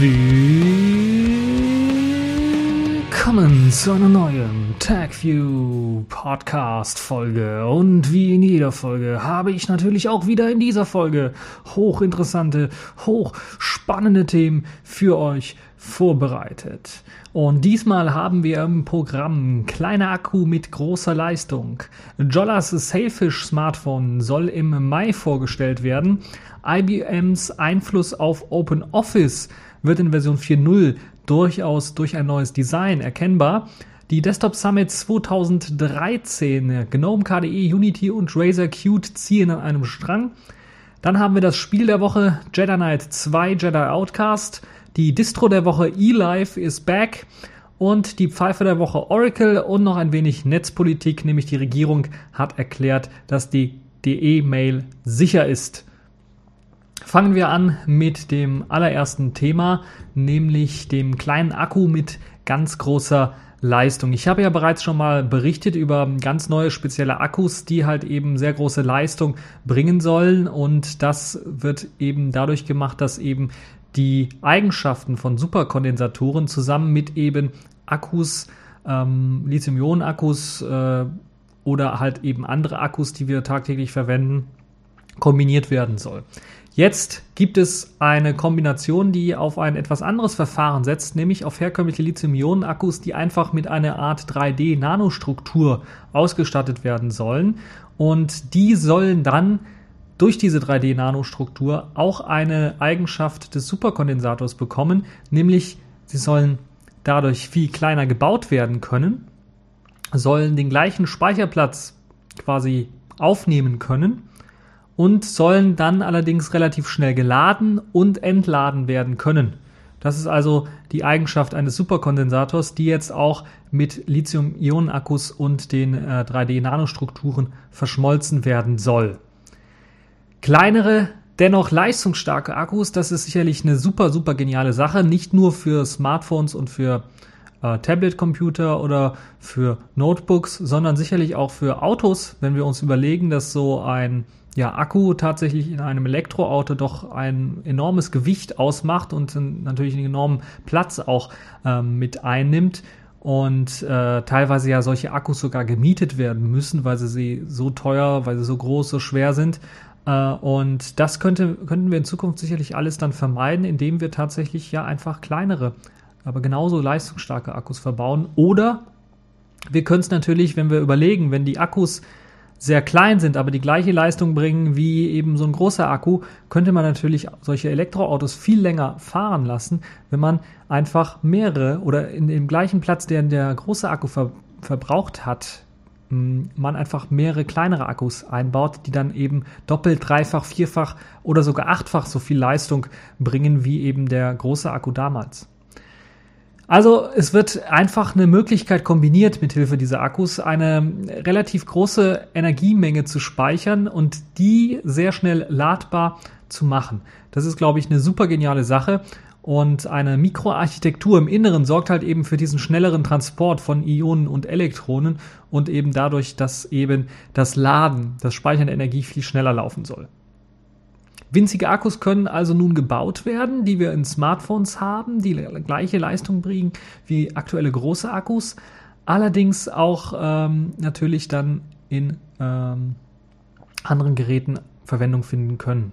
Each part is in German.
Willkommen zu einer neuen TagView Podcast Folge. Und wie in jeder Folge habe ich natürlich auch wieder in dieser Folge hochinteressante, hochspannende Themen für euch vorbereitet. Und diesmal haben wir im Programm kleiner Akku mit großer Leistung. Jollas Sailfish Smartphone soll im Mai vorgestellt werden. IBMs Einfluss auf Open Office wird in Version 4.0 durchaus durch ein neues Design erkennbar. Die Desktop Summit 2013, GNOME KDE, Unity und Razer Qt ziehen an einem Strang. Dann haben wir das Spiel der Woche Jedi Knight 2 Jedi Outcast. Die Distro der Woche eLife ist back. Und die Pfeife der Woche Oracle und noch ein wenig Netzpolitik, nämlich die Regierung hat erklärt, dass die DE-Mail sicher ist. Fangen wir an mit dem allerersten Thema, nämlich dem kleinen Akku mit ganz großer Leistung. Ich habe ja bereits schon mal berichtet über ganz neue spezielle Akkus, die halt eben sehr große Leistung bringen sollen und das wird eben dadurch gemacht, dass eben die Eigenschaften von Superkondensatoren zusammen mit eben Akkus, ähm, Lithium-Ionen-Akkus äh, oder halt eben andere Akkus, die wir tagtäglich verwenden, kombiniert werden soll. Jetzt gibt es eine Kombination, die auf ein etwas anderes Verfahren setzt, nämlich auf herkömmliche Lithium-Ionen-Akkus, die einfach mit einer Art 3D-Nanostruktur ausgestattet werden sollen. Und die sollen dann durch diese 3D-Nanostruktur auch eine Eigenschaft des Superkondensators bekommen, nämlich sie sollen dadurch viel kleiner gebaut werden können, sollen den gleichen Speicherplatz quasi aufnehmen können und sollen dann allerdings relativ schnell geladen und entladen werden können. Das ist also die Eigenschaft eines Superkondensators, die jetzt auch mit Lithium-Ionen-Akkus und den äh, 3D-Nanostrukturen verschmolzen werden soll. Kleinere, dennoch leistungsstarke Akkus, das ist sicherlich eine super, super geniale Sache. Nicht nur für Smartphones und für äh, Tablet-Computer oder für Notebooks, sondern sicherlich auch für Autos, wenn wir uns überlegen, dass so ein ja, Akku tatsächlich in einem Elektroauto doch ein enormes Gewicht ausmacht und natürlich einen enormen Platz auch ähm, mit einnimmt und äh, teilweise ja solche Akkus sogar gemietet werden müssen, weil sie, sie so teuer, weil sie so groß, so schwer sind. Äh, und das könnte, könnten wir in Zukunft sicherlich alles dann vermeiden, indem wir tatsächlich ja einfach kleinere, aber genauso leistungsstarke Akkus verbauen. Oder wir können es natürlich, wenn wir überlegen, wenn die Akkus sehr klein sind, aber die gleiche Leistung bringen wie eben so ein großer Akku, könnte man natürlich solche Elektroautos viel länger fahren lassen, wenn man einfach mehrere oder in dem gleichen Platz, den der große Akku ver verbraucht hat, man einfach mehrere kleinere Akkus einbaut, die dann eben doppelt, dreifach, vierfach oder sogar achtfach so viel Leistung bringen wie eben der große Akku damals. Also es wird einfach eine Möglichkeit kombiniert mit Hilfe dieser Akkus, eine relativ große Energiemenge zu speichern und die sehr schnell ladbar zu machen. Das ist, glaube ich, eine super geniale Sache. Und eine Mikroarchitektur im Inneren sorgt halt eben für diesen schnelleren Transport von Ionen und Elektronen und eben dadurch, dass eben das Laden, das Speichern der Energie viel schneller laufen soll. Winzige Akkus können also nun gebaut werden, die wir in Smartphones haben, die gleiche Leistung bringen wie aktuelle große Akkus, allerdings auch ähm, natürlich dann in ähm, anderen Geräten Verwendung finden können.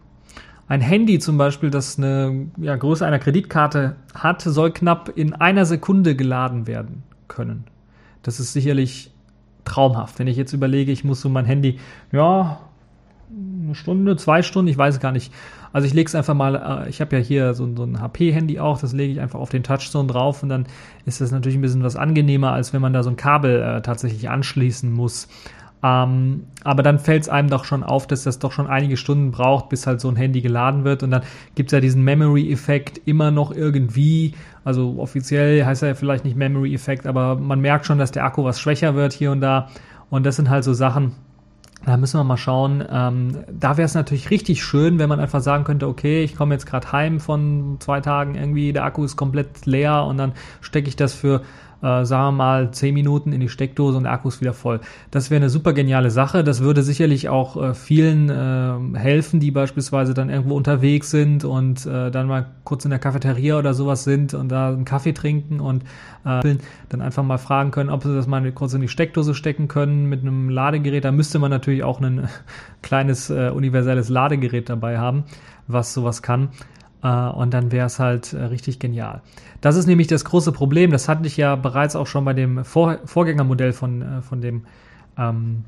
Ein Handy zum Beispiel, das eine ja, Größe einer Kreditkarte hat, soll knapp in einer Sekunde geladen werden können. Das ist sicherlich traumhaft. Wenn ich jetzt überlege, ich muss so mein Handy, ja, eine Stunde, zwei Stunden, ich weiß gar nicht. Also ich lege es einfach mal, äh, ich habe ja hier so, so ein HP-Handy auch, das lege ich einfach auf den Touchstone drauf und dann ist das natürlich ein bisschen was angenehmer, als wenn man da so ein Kabel äh, tatsächlich anschließen muss. Ähm, aber dann fällt es einem doch schon auf, dass das doch schon einige Stunden braucht, bis halt so ein Handy geladen wird. Und dann gibt es ja diesen Memory-Effekt immer noch irgendwie. Also offiziell heißt er ja vielleicht nicht Memory-Effekt, aber man merkt schon, dass der Akku was schwächer wird hier und da. Und das sind halt so Sachen, da müssen wir mal schauen. Ähm, da wäre es natürlich richtig schön, wenn man einfach sagen könnte, okay, ich komme jetzt gerade heim von zwei Tagen irgendwie, der Akku ist komplett leer und dann stecke ich das für äh, sagen wir mal, 10 Minuten in die Steckdose und der Akku ist wieder voll. Das wäre eine super geniale Sache. Das würde sicherlich auch äh, vielen äh, helfen, die beispielsweise dann irgendwo unterwegs sind und äh, dann mal kurz in der Cafeteria oder sowas sind und da einen Kaffee trinken und äh, dann einfach mal fragen können, ob sie das mal kurz in die Steckdose stecken können mit einem Ladegerät. Da müsste man natürlich auch ein kleines äh, universelles Ladegerät dabei haben, was sowas kann. Äh, und dann wäre es halt äh, richtig genial. Das ist nämlich das große Problem. Das hatte ich ja bereits auch schon bei dem Vor Vorgängermodell von, äh, von dem, ähm,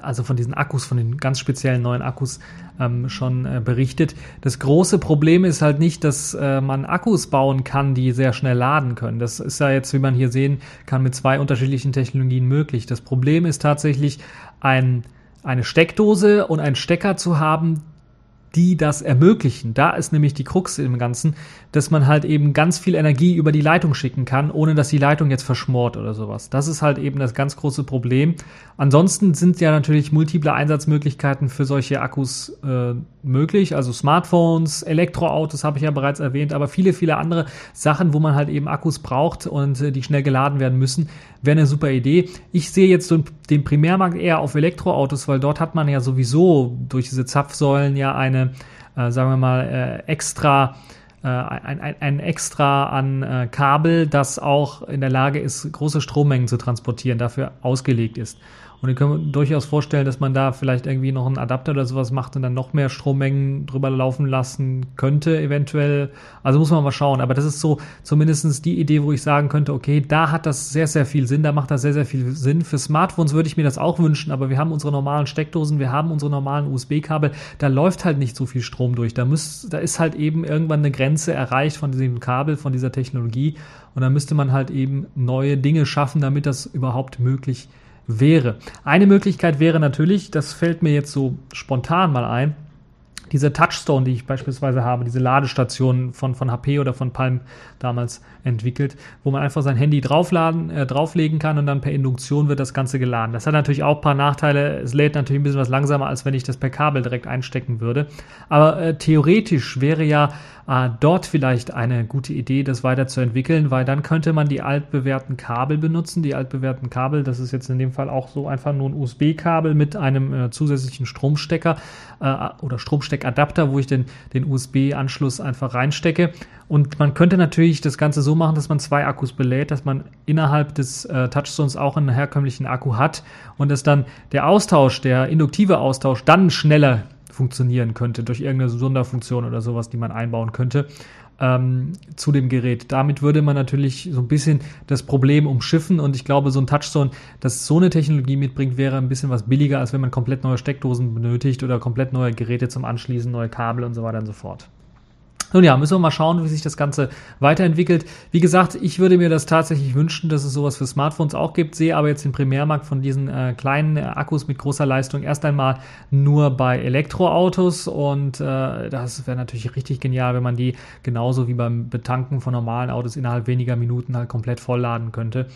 also von diesen Akkus, von den ganz speziellen neuen Akkus ähm, schon äh, berichtet. Das große Problem ist halt nicht, dass äh, man Akkus bauen kann, die sehr schnell laden können. Das ist ja jetzt, wie man hier sehen kann, mit zwei unterschiedlichen Technologien möglich. Das Problem ist tatsächlich, ein, eine Steckdose und einen Stecker zu haben, die das ermöglichen. Da ist nämlich die Krux im Ganzen, dass man halt eben ganz viel Energie über die Leitung schicken kann, ohne dass die Leitung jetzt verschmort oder sowas. Das ist halt eben das ganz große Problem. Ansonsten sind ja natürlich multiple Einsatzmöglichkeiten für solche Akkus äh, möglich. Also Smartphones, Elektroautos habe ich ja bereits erwähnt, aber viele, viele andere Sachen, wo man halt eben Akkus braucht und äh, die schnell geladen werden müssen, wäre eine super Idee. Ich sehe jetzt den Primärmarkt eher auf Elektroautos, weil dort hat man ja sowieso durch diese Zapfsäulen ja eine, äh, sagen wir mal, äh, extra äh, ein, ein, ein Extra an äh, Kabel, das auch in der Lage ist, große Strommengen zu transportieren, dafür ausgelegt ist. Und ich kann mir durchaus vorstellen, dass man da vielleicht irgendwie noch einen Adapter oder sowas macht und dann noch mehr Strommengen drüber laufen lassen könnte, eventuell. Also muss man mal schauen. Aber das ist so zumindestens die Idee, wo ich sagen könnte, okay, da hat das sehr, sehr viel Sinn, da macht das sehr, sehr viel Sinn. Für Smartphones würde ich mir das auch wünschen, aber wir haben unsere normalen Steckdosen, wir haben unsere normalen USB-Kabel, da läuft halt nicht so viel Strom durch. Da, muss, da ist halt eben irgendwann eine Grenze erreicht von diesem Kabel, von dieser Technologie. Und da müsste man halt eben neue Dinge schaffen, damit das überhaupt möglich ist wäre. Eine Möglichkeit wäre natürlich, das fällt mir jetzt so spontan mal ein, diese Touchstone, die ich beispielsweise habe, diese Ladestation von, von HP oder von Palm damals entwickelt, wo man einfach sein Handy draufladen, äh, drauflegen kann und dann per Induktion wird das Ganze geladen. Das hat natürlich auch ein paar Nachteile. Es lädt natürlich ein bisschen was langsamer, als wenn ich das per Kabel direkt einstecken würde. Aber äh, theoretisch wäre ja äh, dort vielleicht eine gute Idee, das weiterzuentwickeln, weil dann könnte man die altbewährten Kabel benutzen. Die altbewährten Kabel, das ist jetzt in dem Fall auch so einfach nur ein USB-Kabel mit einem äh, zusätzlichen Stromstecker äh, oder Stromsteckadapter, wo ich den, den USB-Anschluss einfach reinstecke. Und man könnte natürlich das Ganze so machen, dass man zwei Akkus belädt, dass man innerhalb des äh, Touchstones auch einen herkömmlichen Akku hat und dass dann der Austausch, der induktive Austausch dann schneller funktionieren könnte durch irgendeine Sonderfunktion oder sowas, die man einbauen könnte ähm, zu dem Gerät. Damit würde man natürlich so ein bisschen das Problem umschiffen und ich glaube, so ein Touchstone, das so eine Technologie mitbringt, wäre ein bisschen was billiger, als wenn man komplett neue Steckdosen benötigt oder komplett neue Geräte zum Anschließen, neue Kabel und so weiter und so fort. Nun ja, müssen wir mal schauen, wie sich das Ganze weiterentwickelt. Wie gesagt, ich würde mir das tatsächlich wünschen, dass es sowas für Smartphones auch gibt, sehe aber jetzt den Primärmarkt von diesen äh, kleinen äh, Akkus mit großer Leistung erst einmal nur bei Elektroautos und äh, das wäre natürlich richtig genial, wenn man die genauso wie beim Betanken von normalen Autos innerhalb weniger Minuten halt komplett vollladen könnte.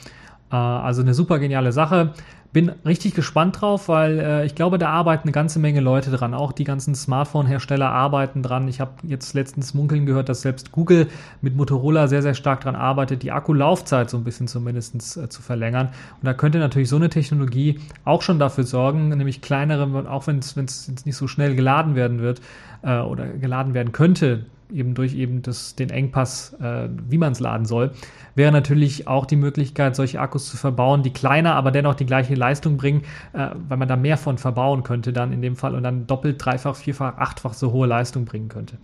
Äh, also eine super geniale Sache. Bin richtig gespannt drauf, weil äh, ich glaube, da arbeiten eine ganze Menge Leute dran. Auch die ganzen Smartphone-Hersteller arbeiten dran. Ich habe jetzt letztens munkeln gehört, dass selbst Google mit Motorola sehr, sehr stark dran arbeitet, die Akkulaufzeit so ein bisschen zumindest äh, zu verlängern. Und da könnte natürlich so eine Technologie auch schon dafür sorgen, nämlich kleinere, auch wenn es nicht so schnell geladen werden wird äh, oder geladen werden könnte, eben durch eben das, den Engpass, äh, wie man es laden soll, wäre natürlich auch die Möglichkeit, solche Akkus zu verbauen, die kleiner, aber dennoch die gleiche Leistung bringen, äh, weil man da mehr von verbauen könnte dann in dem Fall und dann doppelt, dreifach, vierfach, achtfach so hohe Leistung bringen könnte.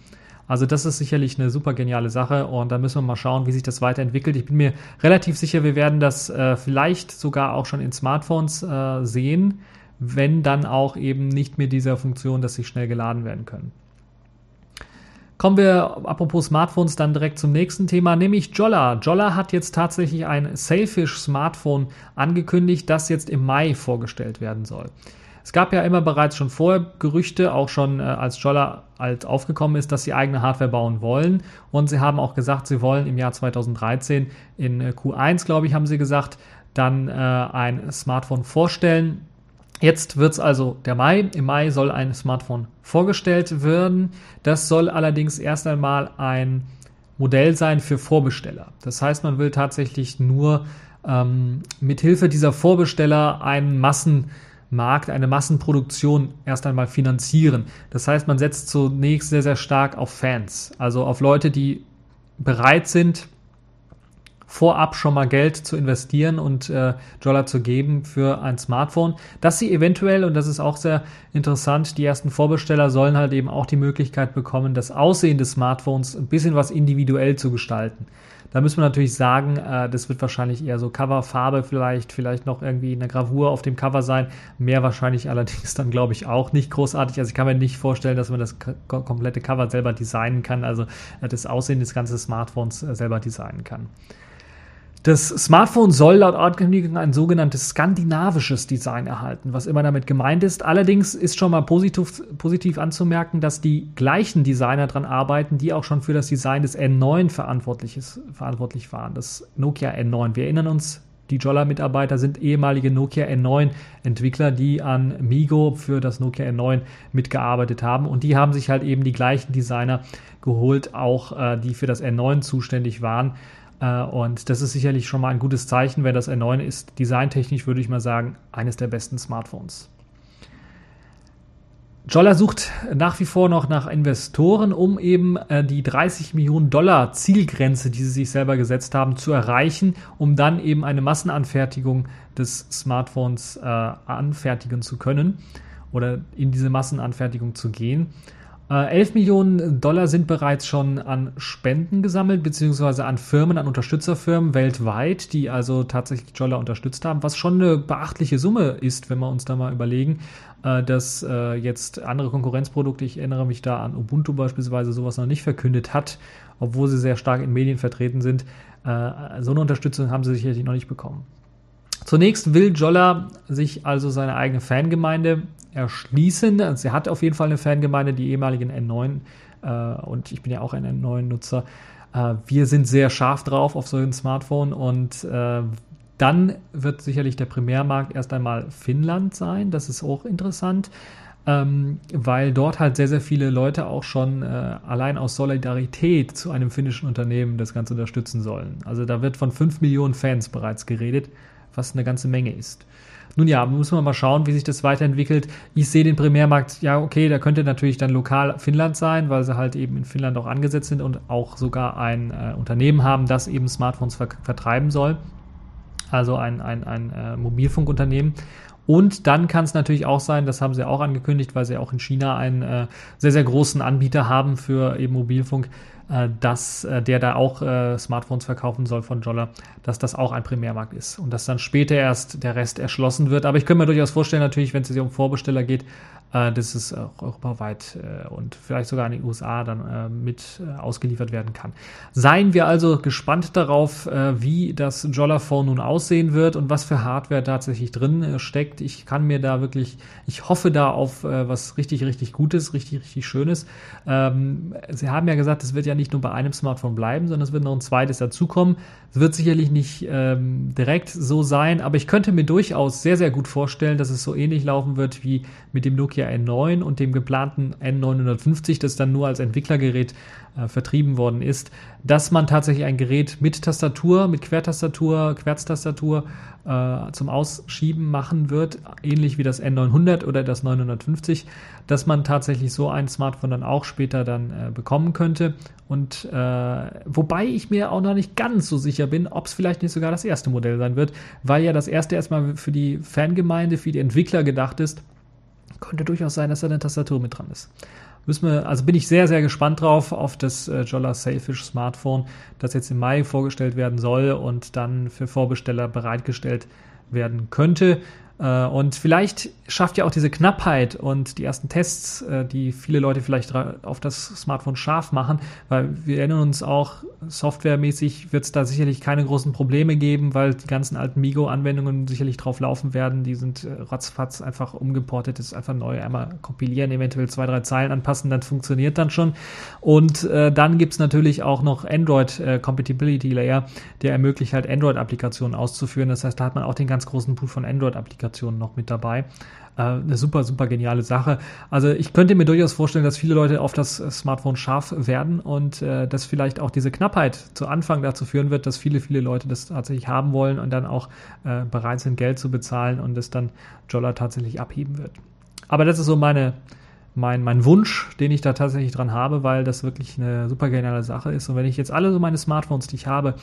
Also das ist sicherlich eine super geniale Sache und da müssen wir mal schauen, wie sich das weiterentwickelt. Ich bin mir relativ sicher, wir werden das äh, vielleicht sogar auch schon in Smartphones äh, sehen, wenn dann auch eben nicht mehr dieser Funktion, dass sie schnell geladen werden können. Kommen wir, apropos Smartphones, dann direkt zum nächsten Thema, nämlich Jolla. Jolla hat jetzt tatsächlich ein Sailfish Smartphone angekündigt, das jetzt im Mai vorgestellt werden soll. Es gab ja immer bereits schon vorher Gerüchte, auch schon äh, als Jolla als aufgekommen ist, dass sie eigene Hardware bauen wollen. Und sie haben auch gesagt, sie wollen im Jahr 2013 in äh, Q1, glaube ich, haben sie gesagt, dann äh, ein Smartphone vorstellen. Jetzt wird es also der Mai. Im Mai soll ein Smartphone vorgestellt werden. Das soll allerdings erst einmal ein Modell sein für Vorbesteller. Das heißt, man will tatsächlich nur ähm, mithilfe dieser Vorbesteller einen Massenmarkt, eine Massenproduktion erst einmal finanzieren. Das heißt, man setzt zunächst sehr, sehr stark auf Fans, also auf Leute, die bereit sind, vorab schon mal Geld zu investieren und äh, Dollar zu geben für ein Smartphone, dass sie eventuell, und das ist auch sehr interessant, die ersten Vorbesteller sollen halt eben auch die Möglichkeit bekommen, das Aussehen des Smartphones ein bisschen was individuell zu gestalten. Da müssen wir natürlich sagen, äh, das wird wahrscheinlich eher so Coverfarbe vielleicht, vielleicht noch irgendwie eine Gravur auf dem Cover sein. Mehr wahrscheinlich allerdings dann, glaube ich, auch nicht großartig. Also ich kann mir nicht vorstellen, dass man das komplette Cover selber designen kann, also äh, das Aussehen des ganzen Smartphones äh, selber designen kann. Das Smartphone soll laut Ankündigung ein sogenanntes skandinavisches Design erhalten, was immer damit gemeint ist. Allerdings ist schon mal positiv, positiv anzumerken, dass die gleichen Designer daran arbeiten, die auch schon für das Design des N9 verantwortlich, ist, verantwortlich waren, das Nokia N9. Wir erinnern uns, die Jolla-Mitarbeiter sind ehemalige Nokia N9-Entwickler, die an Migo für das Nokia N9 mitgearbeitet haben. Und die haben sich halt eben die gleichen Designer geholt, auch äh, die für das N9 zuständig waren. Äh, und das ist sicherlich schon mal ein gutes Zeichen, wenn das R9 ist. Designtechnisch würde ich mal sagen, eines der besten Smartphones. Jolla sucht nach wie vor noch nach Investoren, um eben äh, die 30 Millionen Dollar Zielgrenze, die sie sich selber gesetzt haben, zu erreichen, um dann eben eine Massenanfertigung des Smartphones äh, anfertigen zu können oder in diese Massenanfertigung zu gehen. 11 äh, Millionen Dollar sind bereits schon an Spenden gesammelt, beziehungsweise an Firmen, an Unterstützerfirmen weltweit, die also tatsächlich Jolla unterstützt haben, was schon eine beachtliche Summe ist, wenn wir uns da mal überlegen, äh, dass äh, jetzt andere Konkurrenzprodukte, ich erinnere mich da an Ubuntu beispielsweise, sowas noch nicht verkündet hat, obwohl sie sehr stark in Medien vertreten sind. So eine Unterstützung haben sie sicherlich noch nicht bekommen. Zunächst will Jolla sich also seine eigene Fangemeinde erschließen. Also er hat auf jeden Fall eine Fangemeinde, die ehemaligen N9 äh, und ich bin ja auch ein N9-Nutzer. Äh, wir sind sehr scharf drauf auf so ein Smartphone und äh, dann wird sicherlich der Primärmarkt erst einmal Finnland sein. Das ist auch interessant. Ähm, weil dort halt sehr, sehr viele Leute auch schon äh, allein aus Solidarität zu einem finnischen Unternehmen das Ganze unterstützen sollen. Also da wird von 5 Millionen Fans bereits geredet was eine ganze Menge ist. Nun ja, muss man mal schauen, wie sich das weiterentwickelt. Ich sehe den Primärmarkt, ja, okay, da könnte natürlich dann lokal Finnland sein, weil sie halt eben in Finnland auch angesetzt sind und auch sogar ein äh, Unternehmen haben, das eben Smartphones ver vertreiben soll. Also ein, ein, ein äh, Mobilfunkunternehmen. Und dann kann es natürlich auch sein, das haben sie auch angekündigt, weil sie auch in China einen äh, sehr, sehr großen Anbieter haben für eben Mobilfunk, dass äh, der da auch äh, Smartphones verkaufen soll von Jolla, dass das auch ein Primärmarkt ist und dass dann später erst der Rest erschlossen wird. Aber ich könnte mir durchaus vorstellen, natürlich, wenn es sich um Vorbesteller geht, äh, dass es auch europaweit äh, und vielleicht sogar in den USA dann äh, mit äh, ausgeliefert werden kann. Seien wir also gespannt darauf, äh, wie das Jolla-Phone nun aussehen wird und was für Hardware tatsächlich drin äh, steckt. Ich kann mir da wirklich, ich hoffe da auf was richtig, richtig Gutes, richtig, richtig Schönes. Ähm, Sie haben ja gesagt, es wird ja nicht nur bei einem Smartphone bleiben, sondern es wird noch ein zweites dazukommen. Es wird sicherlich nicht ähm, direkt so sein, aber ich könnte mir durchaus sehr, sehr gut vorstellen, dass es so ähnlich laufen wird wie mit dem Nokia Nokia N9 und dem geplanten N950, das dann nur als Entwicklergerät äh, vertrieben worden ist, dass man tatsächlich ein Gerät mit Tastatur, mit Quertastatur, Querztastatur äh, zum Ausschieben machen wird, ähnlich wie das N900 oder das 950, dass man tatsächlich so ein Smartphone dann auch später dann äh, bekommen könnte. Und äh, wobei ich mir auch noch nicht ganz so sicher bin, ob es vielleicht nicht sogar das erste Modell sein wird, weil ja das erste erstmal für die Fangemeinde, für die Entwickler gedacht ist könnte durchaus sein, dass da eine Tastatur mit dran ist. Müssen wir, also bin ich sehr, sehr gespannt drauf auf das äh, Jolla Sailfish Smartphone, das jetzt im Mai vorgestellt werden soll und dann für Vorbesteller bereitgestellt werden könnte. Äh, und vielleicht schafft ja auch diese Knappheit und die ersten Tests, äh, die viele Leute vielleicht auf das Smartphone scharf machen, weil wir erinnern uns auch, softwaremäßig wird es da sicherlich keine großen Probleme geben, weil die ganzen alten Migo-Anwendungen sicherlich drauf laufen werden. Die sind äh, ratzfatz einfach umgeportet, das ist einfach neu, einmal kompilieren, eventuell zwei, drei Zeilen anpassen, dann funktioniert dann schon. Und äh, dann gibt's natürlich auch noch Android äh, Compatibility Layer, der ermöglicht halt Android-Applikationen auszuführen. Das heißt, da hat man auch den ganz großen Pool von Android-Applikationen Applikationen noch mit dabei. Äh, eine super, super geniale Sache. Also ich könnte mir durchaus vorstellen, dass viele Leute auf das Smartphone scharf werden und äh, dass vielleicht auch diese Knappheit zu Anfang dazu führen wird, dass viele, viele Leute das tatsächlich haben wollen und dann auch äh, bereit sind, Geld zu bezahlen und es dann Jolla tatsächlich abheben wird. Aber das ist so meine, mein, mein Wunsch, den ich da tatsächlich dran habe, weil das wirklich eine super geniale Sache ist. Und wenn ich jetzt alle so meine Smartphones, die ich habe,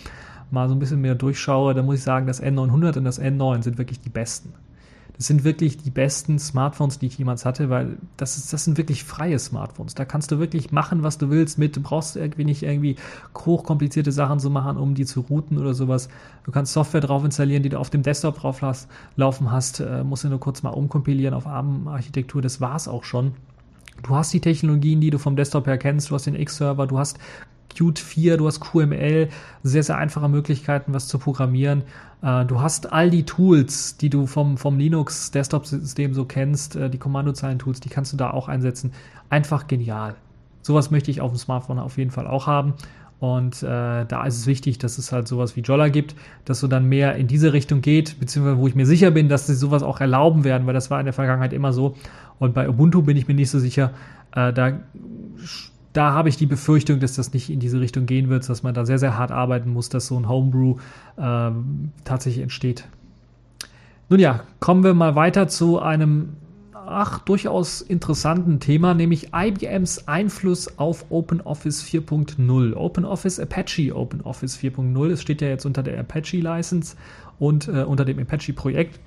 mal so ein bisschen mehr durchschaue, dann muss ich sagen, das N900 und das N9 sind wirklich die besten. Das sind wirklich die besten Smartphones, die ich jemals hatte, weil das, ist, das sind wirklich freie Smartphones. Da kannst du wirklich machen, was du willst mit. Du brauchst irgendwie nicht irgendwie hochkomplizierte Sachen zu machen, um die zu routen oder sowas. Du kannst Software drauf installieren, die du auf dem Desktop drauf laufen hast. Äh, musst du nur kurz mal umkompilieren auf ARM-Architektur. Das war's auch schon. Du hast die Technologien, die du vom Desktop her kennst. Du hast den X-Server, du hast Qt 4, du hast QML, sehr, sehr einfache Möglichkeiten, was zu programmieren. Äh, du hast all die Tools, die du vom, vom Linux-Desktop-System so kennst, äh, die Kommandozeilen-Tools, die kannst du da auch einsetzen. Einfach genial. Sowas möchte ich auf dem Smartphone auf jeden Fall auch haben. Und äh, da ist es wichtig, dass es halt sowas wie Jolla gibt, dass so dann mehr in diese Richtung geht, beziehungsweise wo ich mir sicher bin, dass sie sowas auch erlauben werden, weil das war in der Vergangenheit immer so. Und bei Ubuntu bin ich mir nicht so sicher. Äh, da da habe ich die Befürchtung, dass das nicht in diese Richtung gehen wird, dass man da sehr, sehr hart arbeiten muss, dass so ein Homebrew ähm, tatsächlich entsteht. Nun ja, kommen wir mal weiter zu einem ach, durchaus interessanten Thema, nämlich IBMs Einfluss auf OpenOffice 4.0. OpenOffice Apache OpenOffice 4.0. Es steht ja jetzt unter der Apache License und äh, unter dem Apache Projekt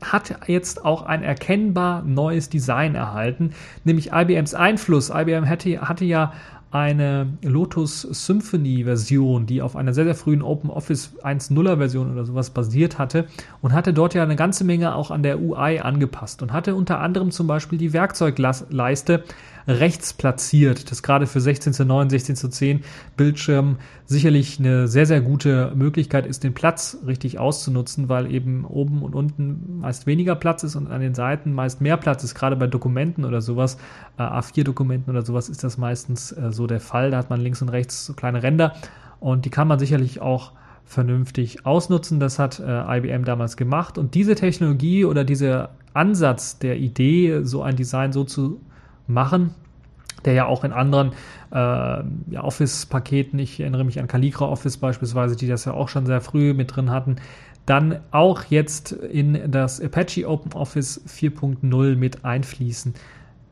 hat jetzt auch ein erkennbar neues Design erhalten, nämlich IBMs Einfluss. IBM hatte, hatte ja eine Lotus Symphony Version, die auf einer sehr, sehr frühen Open Office 1.0er Version oder sowas basiert hatte und hatte dort ja eine ganze Menge auch an der UI angepasst und hatte unter anderem zum Beispiel die Werkzeugleiste rechts platziert. Das gerade für 16 zu 9, 16 zu 10 Bildschirm sicherlich eine sehr, sehr gute Möglichkeit ist, den Platz richtig auszunutzen, weil eben oben und unten meist weniger Platz ist und an den Seiten meist mehr Platz ist. Gerade bei Dokumenten oder sowas, äh, A4-Dokumenten oder sowas ist das meistens äh, so der Fall. Da hat man links und rechts so kleine Ränder und die kann man sicherlich auch vernünftig ausnutzen. Das hat äh, IBM damals gemacht. Und diese Technologie oder dieser Ansatz der Idee, so ein Design so zu machen, der ja auch in anderen äh, ja, Office-Paketen, ich erinnere mich an Caligra Office beispielsweise, die das ja auch schon sehr früh mit drin hatten, dann auch jetzt in das Apache Open Office 4.0 mit einfließen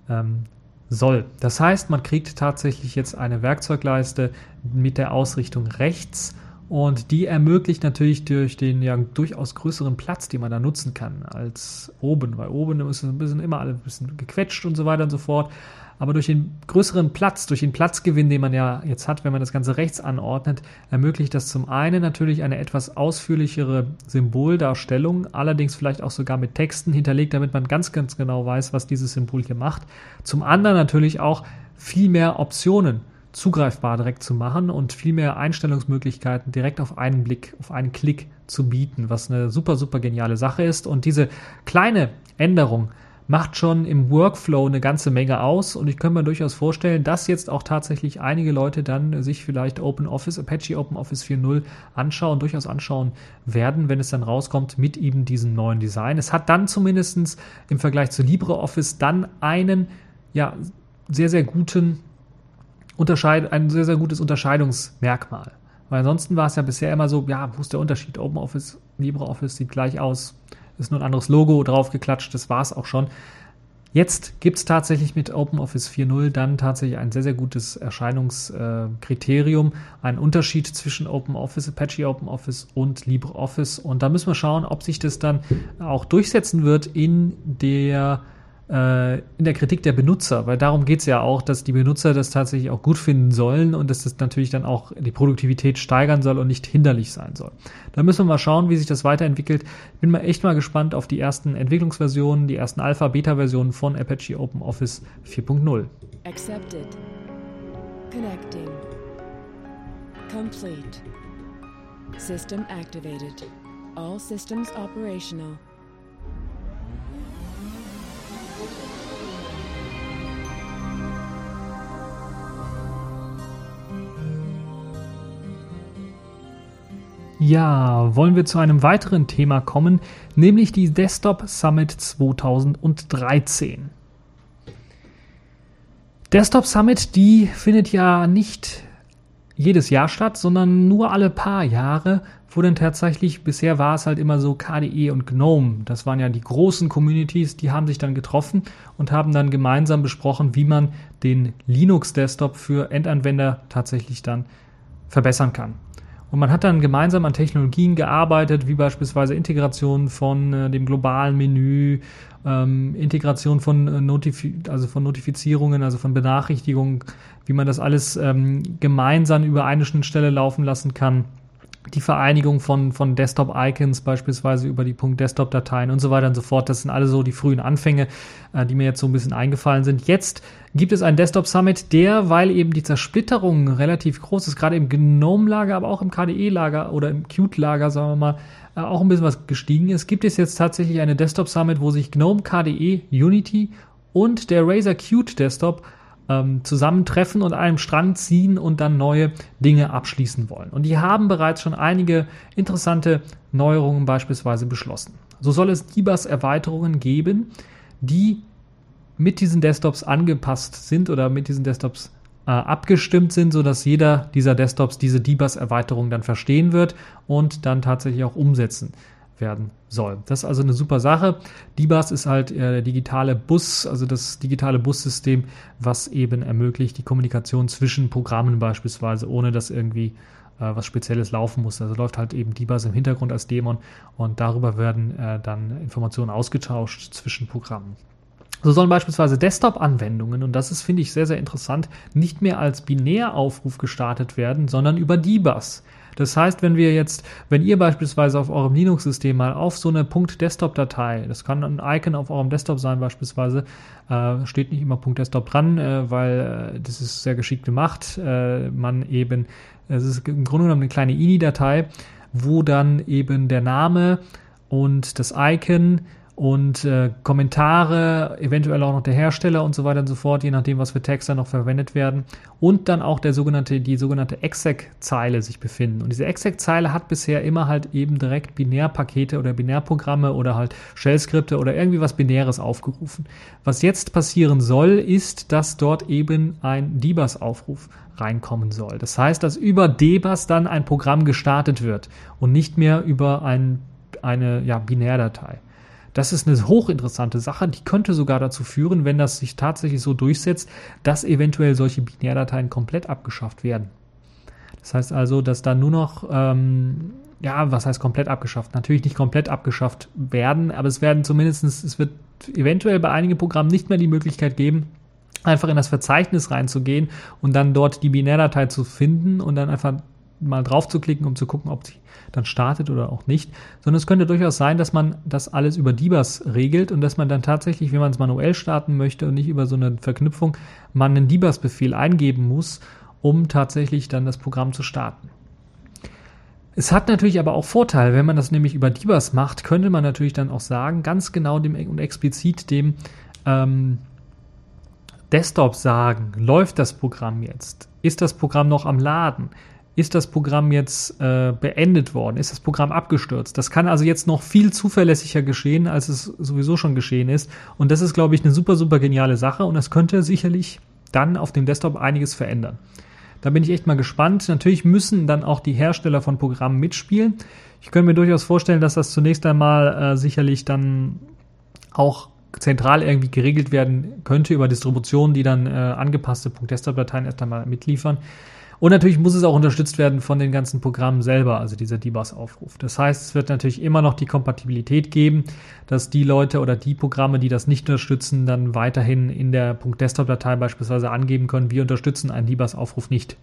ähm, soll. Das heißt, man kriegt tatsächlich jetzt eine Werkzeugleiste mit der Ausrichtung rechts und die ermöglicht natürlich durch den ja durchaus größeren Platz, den man da nutzen kann, als oben. Weil oben ist ein bisschen immer alles ein bisschen gequetscht und so weiter und so fort. Aber durch den größeren Platz, durch den Platzgewinn, den man ja jetzt hat, wenn man das Ganze rechts anordnet, ermöglicht das zum einen natürlich eine etwas ausführlichere Symboldarstellung, allerdings vielleicht auch sogar mit Texten hinterlegt, damit man ganz, ganz genau weiß, was dieses Symbol hier macht. Zum anderen natürlich auch viel mehr Optionen zugreifbar direkt zu machen und viel mehr Einstellungsmöglichkeiten direkt auf einen Blick, auf einen Klick zu bieten, was eine super, super geniale Sache ist. Und diese kleine Änderung macht schon im Workflow eine ganze Menge aus und ich könnte mir durchaus vorstellen, dass jetzt auch tatsächlich einige Leute dann sich vielleicht OpenOffice, Apache OpenOffice 4.0 anschauen, durchaus anschauen werden, wenn es dann rauskommt mit eben diesem neuen Design. Es hat dann zumindestens im Vergleich zu LibreOffice dann einen, ja, sehr, sehr guten Unterscheid ein sehr, sehr gutes Unterscheidungsmerkmal. Weil ansonsten war es ja bisher immer so, ja, wo ist der Unterschied? OpenOffice, LibreOffice sieht gleich aus, ist nur ein anderes Logo draufgeklatscht, das war es auch schon. Jetzt gibt es tatsächlich mit OpenOffice 4.0 dann tatsächlich ein sehr, sehr gutes Erscheinungskriterium, einen Unterschied zwischen OpenOffice, Apache OpenOffice und LibreOffice. Und da müssen wir schauen, ob sich das dann auch durchsetzen wird in der äh, in der Kritik der Benutzer, weil darum geht es ja auch, dass die Benutzer das tatsächlich auch gut finden sollen und dass das natürlich dann auch die Produktivität steigern soll und nicht hinderlich sein soll. Da müssen wir mal schauen, wie sich das weiterentwickelt. Bin mal echt mal gespannt auf die ersten Entwicklungsversionen, die ersten Alpha-Beta-Versionen von Apache OpenOffice 4.0. Accepted. Connecting. Complete. System activated. All systems operational. Ja, wollen wir zu einem weiteren Thema kommen, nämlich die Desktop Summit 2013. Desktop Summit, die findet ja nicht jedes Jahr statt, sondern nur alle paar Jahre, wo dann tatsächlich, bisher war es halt immer so KDE und GNOME, das waren ja die großen Communities, die haben sich dann getroffen und haben dann gemeinsam besprochen, wie man den Linux-Desktop für Endanwender tatsächlich dann verbessern kann. Und man hat dann gemeinsam an Technologien gearbeitet, wie beispielsweise Integration von äh, dem globalen Menü, ähm, Integration von, äh, Notifi also von Notifizierungen, also von Benachrichtigungen, wie man das alles ähm, gemeinsam über eine Schnittstelle laufen lassen kann die Vereinigung von, von Desktop-Icons beispielsweise über die Desktop-Dateien und so weiter und so fort. Das sind alle so die frühen Anfänge, äh, die mir jetzt so ein bisschen eingefallen sind. Jetzt gibt es einen Desktop Summit, der, weil eben die Zersplitterung relativ groß ist, gerade im GNOME-Lager, aber auch im KDE-Lager oder im Qt-Lager, sagen wir mal, äh, auch ein bisschen was gestiegen ist, gibt es jetzt tatsächlich eine Desktop Summit, wo sich GNOME, KDE, Unity und der Razer Qt Desktop ähm, zusammentreffen und einem Strang ziehen und dann neue Dinge abschließen wollen. Und die haben bereits schon einige interessante Neuerungen beispielsweise beschlossen. So soll es DBus-Erweiterungen geben, die mit diesen Desktops angepasst sind oder mit diesen Desktops äh, abgestimmt sind, sodass jeder dieser Desktops diese DBus-Erweiterung dann verstehen wird und dann tatsächlich auch umsetzen werden soll. Das ist also eine super Sache. DBus ist halt äh, der digitale Bus, also das digitale Bussystem, was eben ermöglicht die Kommunikation zwischen Programmen beispielsweise, ohne dass irgendwie äh, was Spezielles laufen muss. Also läuft halt eben DBus im Hintergrund als Dämon und darüber werden äh, dann Informationen ausgetauscht zwischen Programmen. So sollen beispielsweise Desktop-Anwendungen, und das ist, finde ich, sehr, sehr interessant, nicht mehr als Binäraufruf gestartet werden, sondern über DBus. Das heißt, wenn wir jetzt, wenn ihr beispielsweise auf eurem Linux-System mal auf so eine .desktop-Datei, das kann ein Icon auf eurem Desktop sein beispielsweise, äh, steht nicht immer .desktop dran, äh, weil äh, das ist sehr geschickt gemacht. Äh, man eben, es ist im Grunde genommen eine kleine INI-Datei, wo dann eben der Name und das Icon und äh, Kommentare, eventuell auch noch der Hersteller und so weiter und so fort, je nachdem, was für Texte noch verwendet werden. Und dann auch der sogenannte, die sogenannte exec-Zeile sich befinden. Und diese exec-Zeile hat bisher immer halt eben direkt Binärpakete oder Binärprogramme oder halt Shell-Skripte oder irgendwie was Binäres aufgerufen. Was jetzt passieren soll, ist, dass dort eben ein Debus-Aufruf reinkommen soll. Das heißt, dass über Debus dann ein Programm gestartet wird und nicht mehr über ein, eine ja, Binärdatei. Das ist eine hochinteressante Sache, die könnte sogar dazu führen, wenn das sich tatsächlich so durchsetzt, dass eventuell solche Binärdateien komplett abgeschafft werden. Das heißt also, dass da nur noch, ähm, ja, was heißt komplett abgeschafft? Natürlich nicht komplett abgeschafft werden, aber es werden zumindest, es wird eventuell bei einigen Programmen nicht mehr die Möglichkeit geben, einfach in das Verzeichnis reinzugehen und dann dort die Binärdatei zu finden und dann einfach mal drauf zu klicken, um zu gucken, ob sie dann startet oder auch nicht, sondern es könnte durchaus sein, dass man das alles über Debus regelt und dass man dann tatsächlich, wenn man es manuell starten möchte und nicht über so eine Verknüpfung, man einen Debus-Befehl eingeben muss, um tatsächlich dann das Programm zu starten. Es hat natürlich aber auch Vorteile, wenn man das nämlich über Debus macht, könnte man natürlich dann auch sagen, ganz genau dem und explizit dem ähm, Desktop sagen, läuft das Programm jetzt? Ist das Programm noch am Laden? Ist das Programm jetzt äh, beendet worden? Ist das Programm abgestürzt? Das kann also jetzt noch viel zuverlässiger geschehen, als es sowieso schon geschehen ist. Und das ist, glaube ich, eine super, super geniale Sache und das könnte sicherlich dann auf dem Desktop einiges verändern. Da bin ich echt mal gespannt. Natürlich müssen dann auch die Hersteller von Programmen mitspielen. Ich könnte mir durchaus vorstellen, dass das zunächst einmal äh, sicherlich dann auch zentral irgendwie geregelt werden könnte über Distributionen, die dann äh, angepasste .desktop-Dateien erst einmal mitliefern. Und natürlich muss es auch unterstützt werden von den ganzen Programmen selber, also dieser DBus-Aufruf. Das heißt, es wird natürlich immer noch die Kompatibilität geben, dass die Leute oder die Programme, die das nicht unterstützen, dann weiterhin in der .desktop-Datei beispielsweise angeben können, wir unterstützen einen DBus-Aufruf nicht.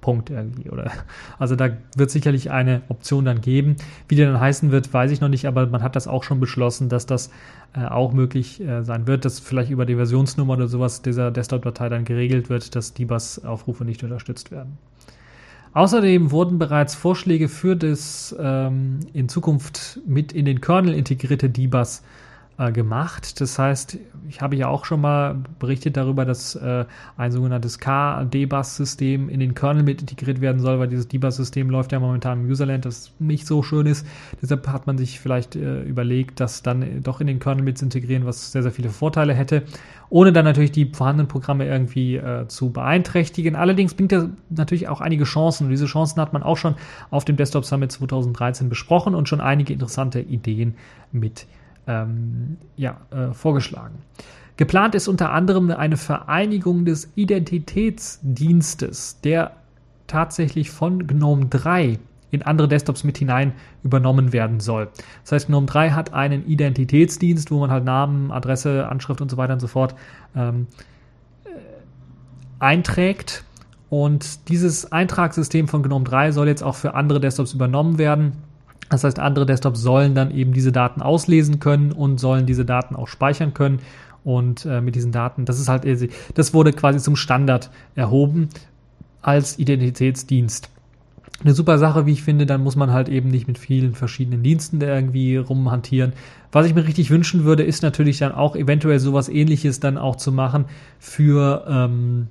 Punkt irgendwie. Oder also da wird sicherlich eine Option dann geben. Wie die dann heißen wird, weiß ich noch nicht, aber man hat das auch schon beschlossen, dass das äh, auch möglich äh, sein wird, dass vielleicht über die Versionsnummer oder sowas dieser Desktop-Datei dann geregelt wird, dass die aufrufe nicht unterstützt werden. Außerdem wurden bereits Vorschläge für das ähm, in Zukunft mit in den Kernel integrierte Debus äh, gemacht. Das heißt, ich habe ja auch schon mal berichtet darüber, dass äh, ein sogenanntes K-Debus-System in den Kernel mit integriert werden soll, weil dieses Debus-System läuft ja momentan im Userland, das nicht so schön ist. Deshalb hat man sich vielleicht äh, überlegt, das dann doch in den Kernel mit zu integrieren, was sehr, sehr viele Vorteile hätte, ohne dann natürlich die vorhandenen Programme irgendwie äh, zu beeinträchtigen. Allerdings bringt er natürlich auch einige Chancen und diese Chancen hat man auch schon auf dem Desktop Summit 2013 besprochen und schon einige interessante Ideen mit ähm, ja, äh, vorgeschlagen. Geplant ist unter anderem eine Vereinigung des Identitätsdienstes, der tatsächlich von GNOME 3 in andere Desktops mit hinein übernommen werden soll. Das heißt, GNOME 3 hat einen Identitätsdienst, wo man halt Namen, Adresse, Anschrift und so weiter und so fort ähm, äh, einträgt. Und dieses Eintragssystem von GNOME 3 soll jetzt auch für andere Desktops übernommen werden. Das heißt, andere Desktops sollen dann eben diese Daten auslesen können und sollen diese Daten auch speichern können. Und äh, mit diesen Daten, das ist halt, das wurde quasi zum Standard erhoben als Identitätsdienst. Eine super Sache, wie ich finde, dann muss man halt eben nicht mit vielen verschiedenen Diensten da irgendwie rumhantieren. Was ich mir richtig wünschen würde, ist natürlich dann auch eventuell sowas ähnliches dann auch zu machen für ähm,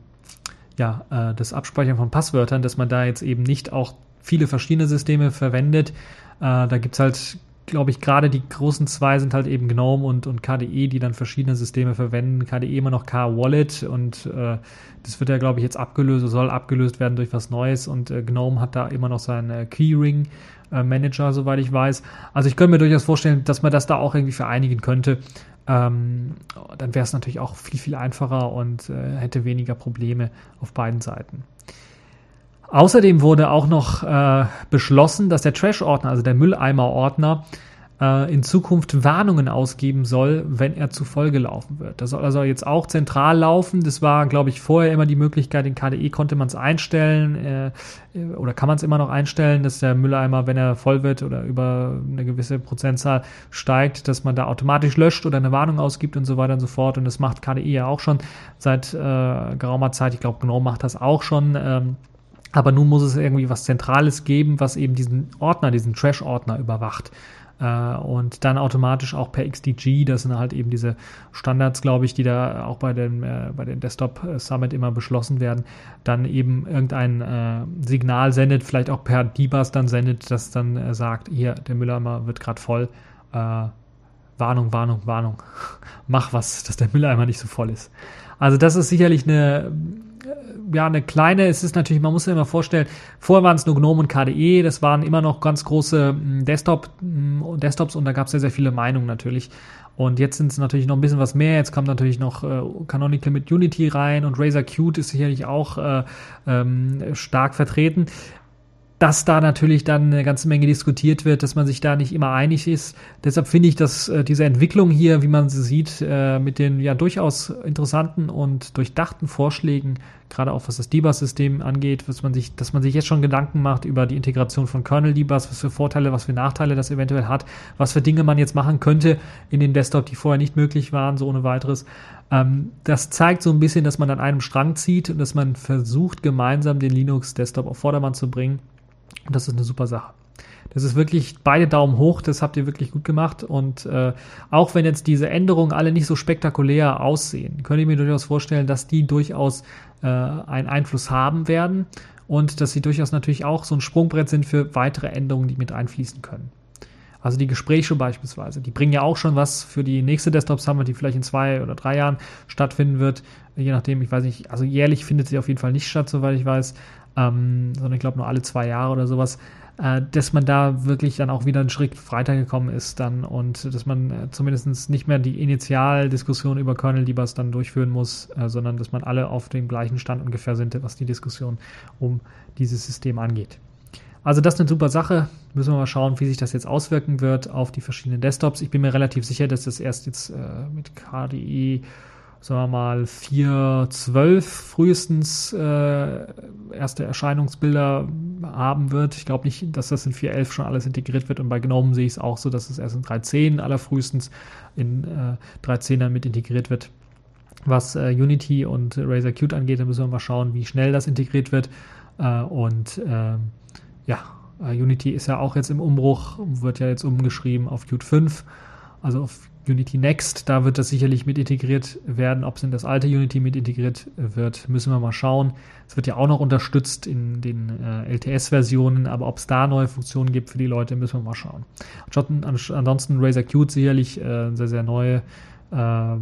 ja, äh, das Abspeichern von Passwörtern, dass man da jetzt eben nicht auch viele verschiedene Systeme verwendet, äh, da gibt es halt, glaube ich, gerade die großen zwei sind halt eben GNOME und, und KDE, die dann verschiedene Systeme verwenden. KDE immer noch K-Wallet und äh, das wird ja, glaube ich, jetzt abgelöst, soll abgelöst werden durch was Neues und äh, GNOME hat da immer noch seinen äh, Keyring. Äh, Manager, soweit ich weiß. Also ich könnte mir durchaus vorstellen, dass man das da auch irgendwie vereinigen könnte. Ähm, dann wäre es natürlich auch viel, viel einfacher und äh, hätte weniger Probleme auf beiden Seiten. Außerdem wurde auch noch äh, beschlossen, dass der Trash-Ordner, also der Mülleimer-Ordner, äh, in Zukunft Warnungen ausgeben soll, wenn er zu voll gelaufen wird. Das soll also jetzt auch zentral laufen. Das war, glaube ich, vorher immer die Möglichkeit. In KDE konnte man es einstellen äh, oder kann man es immer noch einstellen, dass der Mülleimer, wenn er voll wird oder über eine gewisse Prozentzahl steigt, dass man da automatisch löscht oder eine Warnung ausgibt und so weiter und so fort. Und das macht KDE ja auch schon seit äh, geraumer Zeit. Ich glaube, GNOME macht das auch schon. Ähm, aber nun muss es irgendwie was Zentrales geben, was eben diesen Ordner, diesen Trash-Ordner überwacht. Äh, und dann automatisch auch per XDG, das sind halt eben diese Standards, glaube ich, die da auch bei dem, äh, bei den Desktop Summit immer beschlossen werden, dann eben irgendein äh, Signal sendet, vielleicht auch per Debus dann sendet, das dann äh, sagt, hier, der Mülleimer wird gerade voll. Äh, Warnung, Warnung, Warnung. Mach was, dass der Mülleimer nicht so voll ist. Also das ist sicherlich eine ja, eine kleine, es ist natürlich, man muss sich immer vorstellen, vorher waren es nur GNOME und KDE, das waren immer noch ganz große hm, Desktop, hm, Desktops und da gab es sehr, sehr viele Meinungen natürlich. Und jetzt sind es natürlich noch ein bisschen was mehr. Jetzt kommt natürlich noch äh, Canonical mit Unity rein und Razer Qt ist sicherlich auch äh, ähm, stark vertreten dass da natürlich dann eine ganze Menge diskutiert wird, dass man sich da nicht immer einig ist. Deshalb finde ich, dass äh, diese Entwicklung hier, wie man sie sieht, äh, mit den ja durchaus interessanten und durchdachten Vorschlägen, gerade auch was das Debug-System angeht, was man sich, dass man sich jetzt schon Gedanken macht über die Integration von Kernel-Debugs, was für Vorteile, was für Nachteile das eventuell hat, was für Dinge man jetzt machen könnte in den Desktop, die vorher nicht möglich waren, so ohne weiteres. Ähm, das zeigt so ein bisschen, dass man an einem Strang zieht und dass man versucht, gemeinsam den Linux-Desktop auf Vordermann zu bringen und das ist eine super Sache. Das ist wirklich beide Daumen hoch, das habt ihr wirklich gut gemacht. Und äh, auch wenn jetzt diese Änderungen alle nicht so spektakulär aussehen, könnte ich mir durchaus vorstellen, dass die durchaus äh, einen Einfluss haben werden und dass sie durchaus natürlich auch so ein Sprungbrett sind für weitere Änderungen, die mit einfließen können. Also die Gespräche beispielsweise, die bringen ja auch schon was für die nächste Desktop Summit, die vielleicht in zwei oder drei Jahren stattfinden wird. Je nachdem, ich weiß nicht, also jährlich findet sie auf jeden Fall nicht statt, soweit ich weiß ähm, sondern ich glaube nur alle zwei Jahre oder sowas, äh, dass man da wirklich dann auch wieder einen Schritt weitergekommen ist dann und dass man äh, zumindest nicht mehr die Initialdiskussion über Kernel Debugs dann durchführen muss, äh, sondern dass man alle auf dem gleichen Stand ungefähr sind, was die Diskussion um dieses System angeht. Also das ist eine super Sache. Müssen wir mal schauen, wie sich das jetzt auswirken wird auf die verschiedenen Desktops. Ich bin mir relativ sicher, dass das erst jetzt äh, mit KDE sagen wir mal, 4.12 frühestens äh, erste Erscheinungsbilder haben wird. Ich glaube nicht, dass das in 4.11 schon alles integriert wird und bei GNOME sehe ich es auch so, dass es erst in 3.10 allerfrühestens in äh, 3.10 dann mit integriert wird. Was äh, Unity und Razer Qt angeht, dann müssen wir mal schauen, wie schnell das integriert wird. Äh, und ähm, ja, äh, Unity ist ja auch jetzt im Umbruch, wird ja jetzt umgeschrieben auf Qt 5 also auf Unity Next, da wird das sicherlich mit integriert werden. Ob es in das alte Unity mit integriert wird, müssen wir mal schauen. Es wird ja auch noch unterstützt in den äh, LTS-Versionen, aber ob es da neue Funktionen gibt für die Leute, müssen wir mal schauen. Ansonsten Razer Qt sicherlich äh, sehr, sehr neue äh,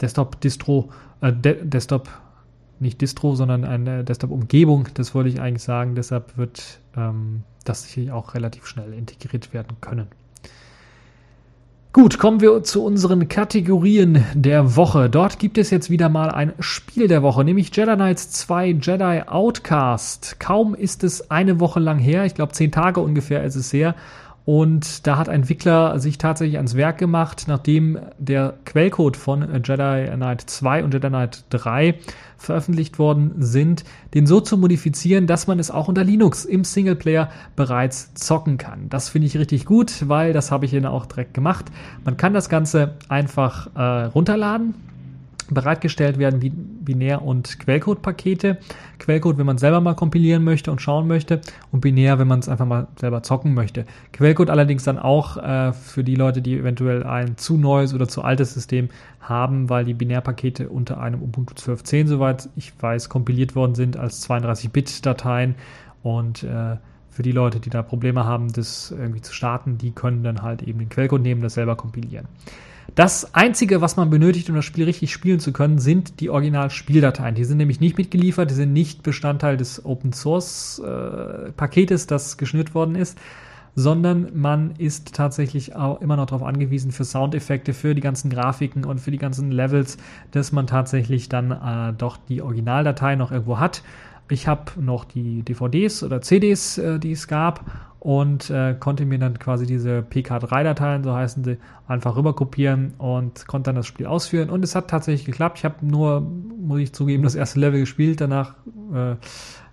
Desktop-Distro, äh, De Desktop, nicht Distro, sondern eine Desktop-Umgebung, das wollte ich eigentlich sagen. Deshalb wird ähm, das sicherlich auch relativ schnell integriert werden können. Gut, kommen wir zu unseren Kategorien der Woche. Dort gibt es jetzt wieder mal ein Spiel der Woche, nämlich Jedi Knights 2 Jedi Outcast. Kaum ist es eine Woche lang her, ich glaube zehn Tage ungefähr ist es her, und da hat ein Entwickler sich tatsächlich ans Werk gemacht, nachdem der Quellcode von Jedi Knight 2 und Jedi Knight 3 veröffentlicht worden sind, den so zu modifizieren, dass man es auch unter Linux im Singleplayer bereits zocken kann. Das finde ich richtig gut, weil das habe ich Ihnen auch direkt gemacht. Man kann das Ganze einfach äh, runterladen bereitgestellt werden Binär- und Quellcode-Pakete. Quellcode, wenn man selber mal kompilieren möchte und schauen möchte und Binär, wenn man es einfach mal selber zocken möchte. Quellcode allerdings dann auch äh, für die Leute, die eventuell ein zu neues oder zu altes System haben, weil die Binärpakete unter einem Ubuntu 12.10, soweit ich weiß, kompiliert worden sind als 32-Bit-Dateien und äh, für die Leute, die da Probleme haben, das irgendwie zu starten, die können dann halt eben den Quellcode nehmen, das selber kompilieren. Das Einzige, was man benötigt, um das Spiel richtig spielen zu können, sind die Original-Spieldateien. Die sind nämlich nicht mitgeliefert, die sind nicht Bestandteil des Open-Source-Paketes, das geschnürt worden ist, sondern man ist tatsächlich auch immer noch darauf angewiesen für Soundeffekte, für die ganzen Grafiken und für die ganzen Levels, dass man tatsächlich dann äh, doch die Originaldatei noch irgendwo hat. Ich habe noch die DVDs oder CDs, äh, die es gab und äh, konnte mir dann quasi diese PK3-Dateien, so heißen sie, einfach rüber kopieren und konnte dann das Spiel ausführen. Und es hat tatsächlich geklappt. Ich habe nur, muss ich zugeben, das erste Level gespielt. Danach äh,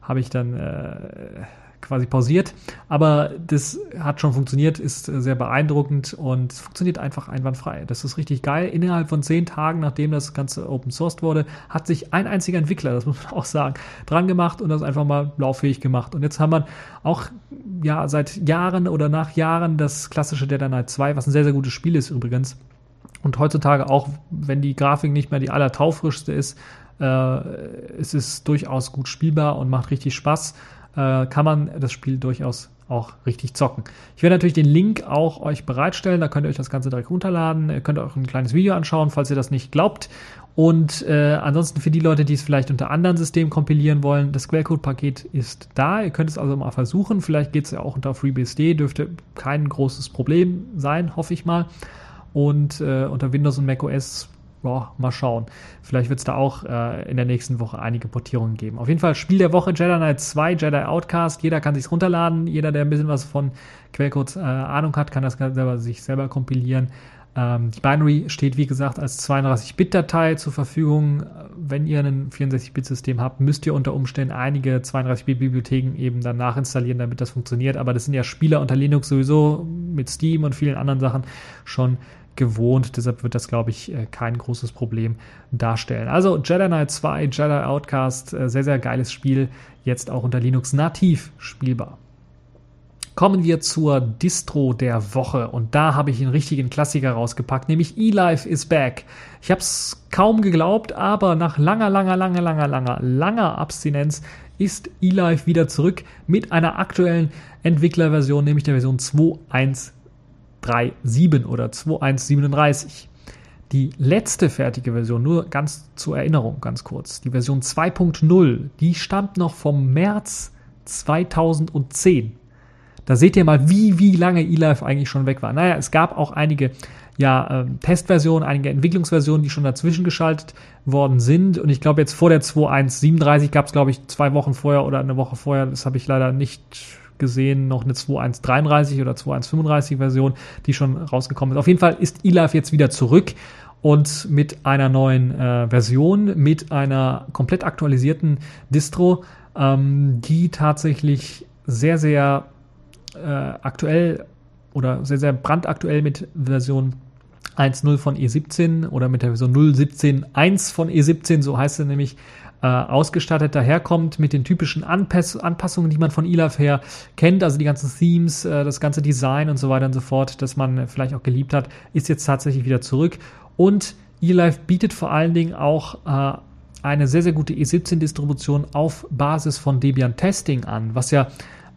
habe ich dann äh, quasi pausiert. Aber das hat schon funktioniert, ist sehr beeindruckend und funktioniert einfach einwandfrei. Das ist richtig geil. Innerhalb von zehn Tagen, nachdem das Ganze open sourced wurde, hat sich ein einziger Entwickler, das muss man auch sagen, dran gemacht und das einfach mal lauffähig gemacht. Und jetzt haben wir auch ja seit Jahren oder nach Jahren das klassische Dead Knight 2, was ein sehr, sehr gutes Spiel ist übrigens. Und heutzutage auch, wenn die Grafik nicht mehr die allertaufrischste ist, äh, es ist durchaus gut spielbar und macht richtig Spaß äh, kann man das Spiel durchaus auch richtig zocken. Ich werde natürlich den Link auch euch bereitstellen, da könnt ihr euch das Ganze direkt runterladen, ihr könnt auch ein kleines Video anschauen, falls ihr das nicht glaubt. Und äh, ansonsten für die Leute, die es vielleicht unter anderen Systemen kompilieren wollen, das Quellcode-Paket ist da. Ihr könnt es also mal versuchen. Vielleicht geht es ja auch unter FreeBSD, dürfte kein großes Problem sein, hoffe ich mal. Und äh, unter Windows und macOS boah, mal schauen. Vielleicht wird es da auch äh, in der nächsten Woche einige Portierungen geben. Auf jeden Fall Spiel der Woche Jedi Knight 2, Jedi Outcast. Jeder kann sich runterladen. Jeder, der ein bisschen was von Quellcodes äh, Ahnung hat, kann das selber, sich selber kompilieren. Ähm, die Binary steht, wie gesagt, als 32-Bit-Datei zur Verfügung. Wenn ihr ein 64-Bit-System habt, müsst ihr unter Umständen einige 32-Bit-Bibliotheken eben dann nachinstallieren, damit das funktioniert. Aber das sind ja Spieler unter Linux sowieso mit Steam und vielen anderen Sachen schon gewohnt. Deshalb wird das, glaube ich, äh, kein großes Problem darstellen. Also Jedi Knight 2, Jedi Outcast, äh, sehr, sehr geiles Spiel. Jetzt auch unter Linux nativ spielbar. Kommen wir zur Distro der Woche und da habe ich einen richtigen Klassiker rausgepackt, nämlich eLife is back. Ich habe es kaum geglaubt, aber nach langer, langer, langer, langer, langer, langer Abstinenz ist eLife wieder zurück mit einer aktuellen Entwicklerversion, nämlich der Version 2.1 2.3.7 oder 2.1.37. Die letzte fertige Version, nur ganz zur Erinnerung, ganz kurz, die Version 2.0, die stammt noch vom März 2010. Da seht ihr mal, wie, wie lange eLife eigentlich schon weg war. Naja, es gab auch einige ja, äh, Testversionen, einige Entwicklungsversionen, die schon dazwischen geschaltet worden sind. Und ich glaube, jetzt vor der 2.1.37 gab es, glaube ich, zwei Wochen vorher oder eine Woche vorher, das habe ich leider nicht gesehen noch eine 2.1.33 oder 2.1.35 Version, die schon rausgekommen ist. Auf jeden Fall ist eLife jetzt wieder zurück und mit einer neuen äh, Version, mit einer komplett aktualisierten Distro, ähm, die tatsächlich sehr, sehr äh, aktuell oder sehr, sehr brandaktuell mit Version 1.0 von E17 oder mit der Version 0.17.1 von E17, so heißt sie nämlich, äh, ausgestattet daherkommt mit den typischen Anpass Anpassungen, die man von eLife her kennt, also die ganzen Themes, äh, das ganze Design und so weiter und so fort, das man vielleicht auch geliebt hat, ist jetzt tatsächlich wieder zurück. Und eLife bietet vor allen Dingen auch äh, eine sehr, sehr gute E17-Distribution auf Basis von Debian Testing an, was ja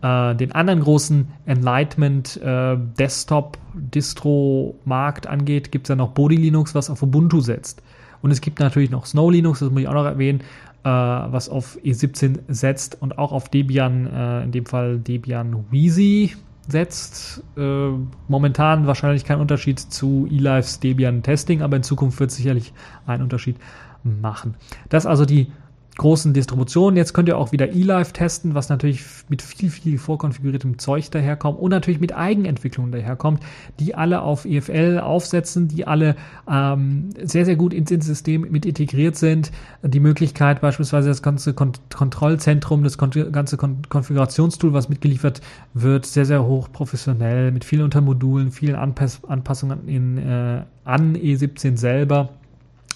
äh, den anderen großen Enlightenment äh, Desktop Distro Markt angeht, gibt es ja noch Body Linux, was auf Ubuntu setzt. Und es gibt natürlich noch Snow Linux, das muss ich auch noch erwähnen, äh, was auf E17 setzt und auch auf Debian, äh, in dem Fall Debian Wheezy setzt. Äh, momentan wahrscheinlich kein Unterschied zu eLifes Debian Testing, aber in Zukunft wird sicherlich einen Unterschied machen. Das also die großen Distributionen. Jetzt könnt ihr auch wieder eLife testen, was natürlich mit viel, viel vorkonfiguriertem Zeug daherkommt und natürlich mit Eigenentwicklungen daherkommt, die alle auf EFL aufsetzen, die alle ähm, sehr, sehr gut ins System mit integriert sind. Die Möglichkeit beispielsweise das ganze Kon Kontrollzentrum, das kon ganze Kon Konfigurationstool, was mitgeliefert wird, sehr, sehr hoch professionell mit vielen Untermodulen, vielen Anpass Anpassungen in, äh, an E17 selber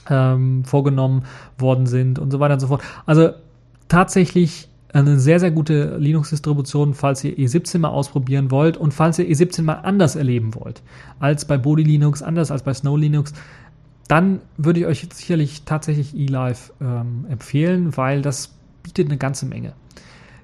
ähm, vorgenommen worden sind und so weiter und so fort. Also tatsächlich eine sehr, sehr gute Linux-Distribution, falls ihr E17 mal ausprobieren wollt und falls ihr E17 mal anders erleben wollt als bei Body Linux, anders als bei Snow Linux, dann würde ich euch sicherlich tatsächlich eLive ähm, empfehlen, weil das bietet eine ganze Menge.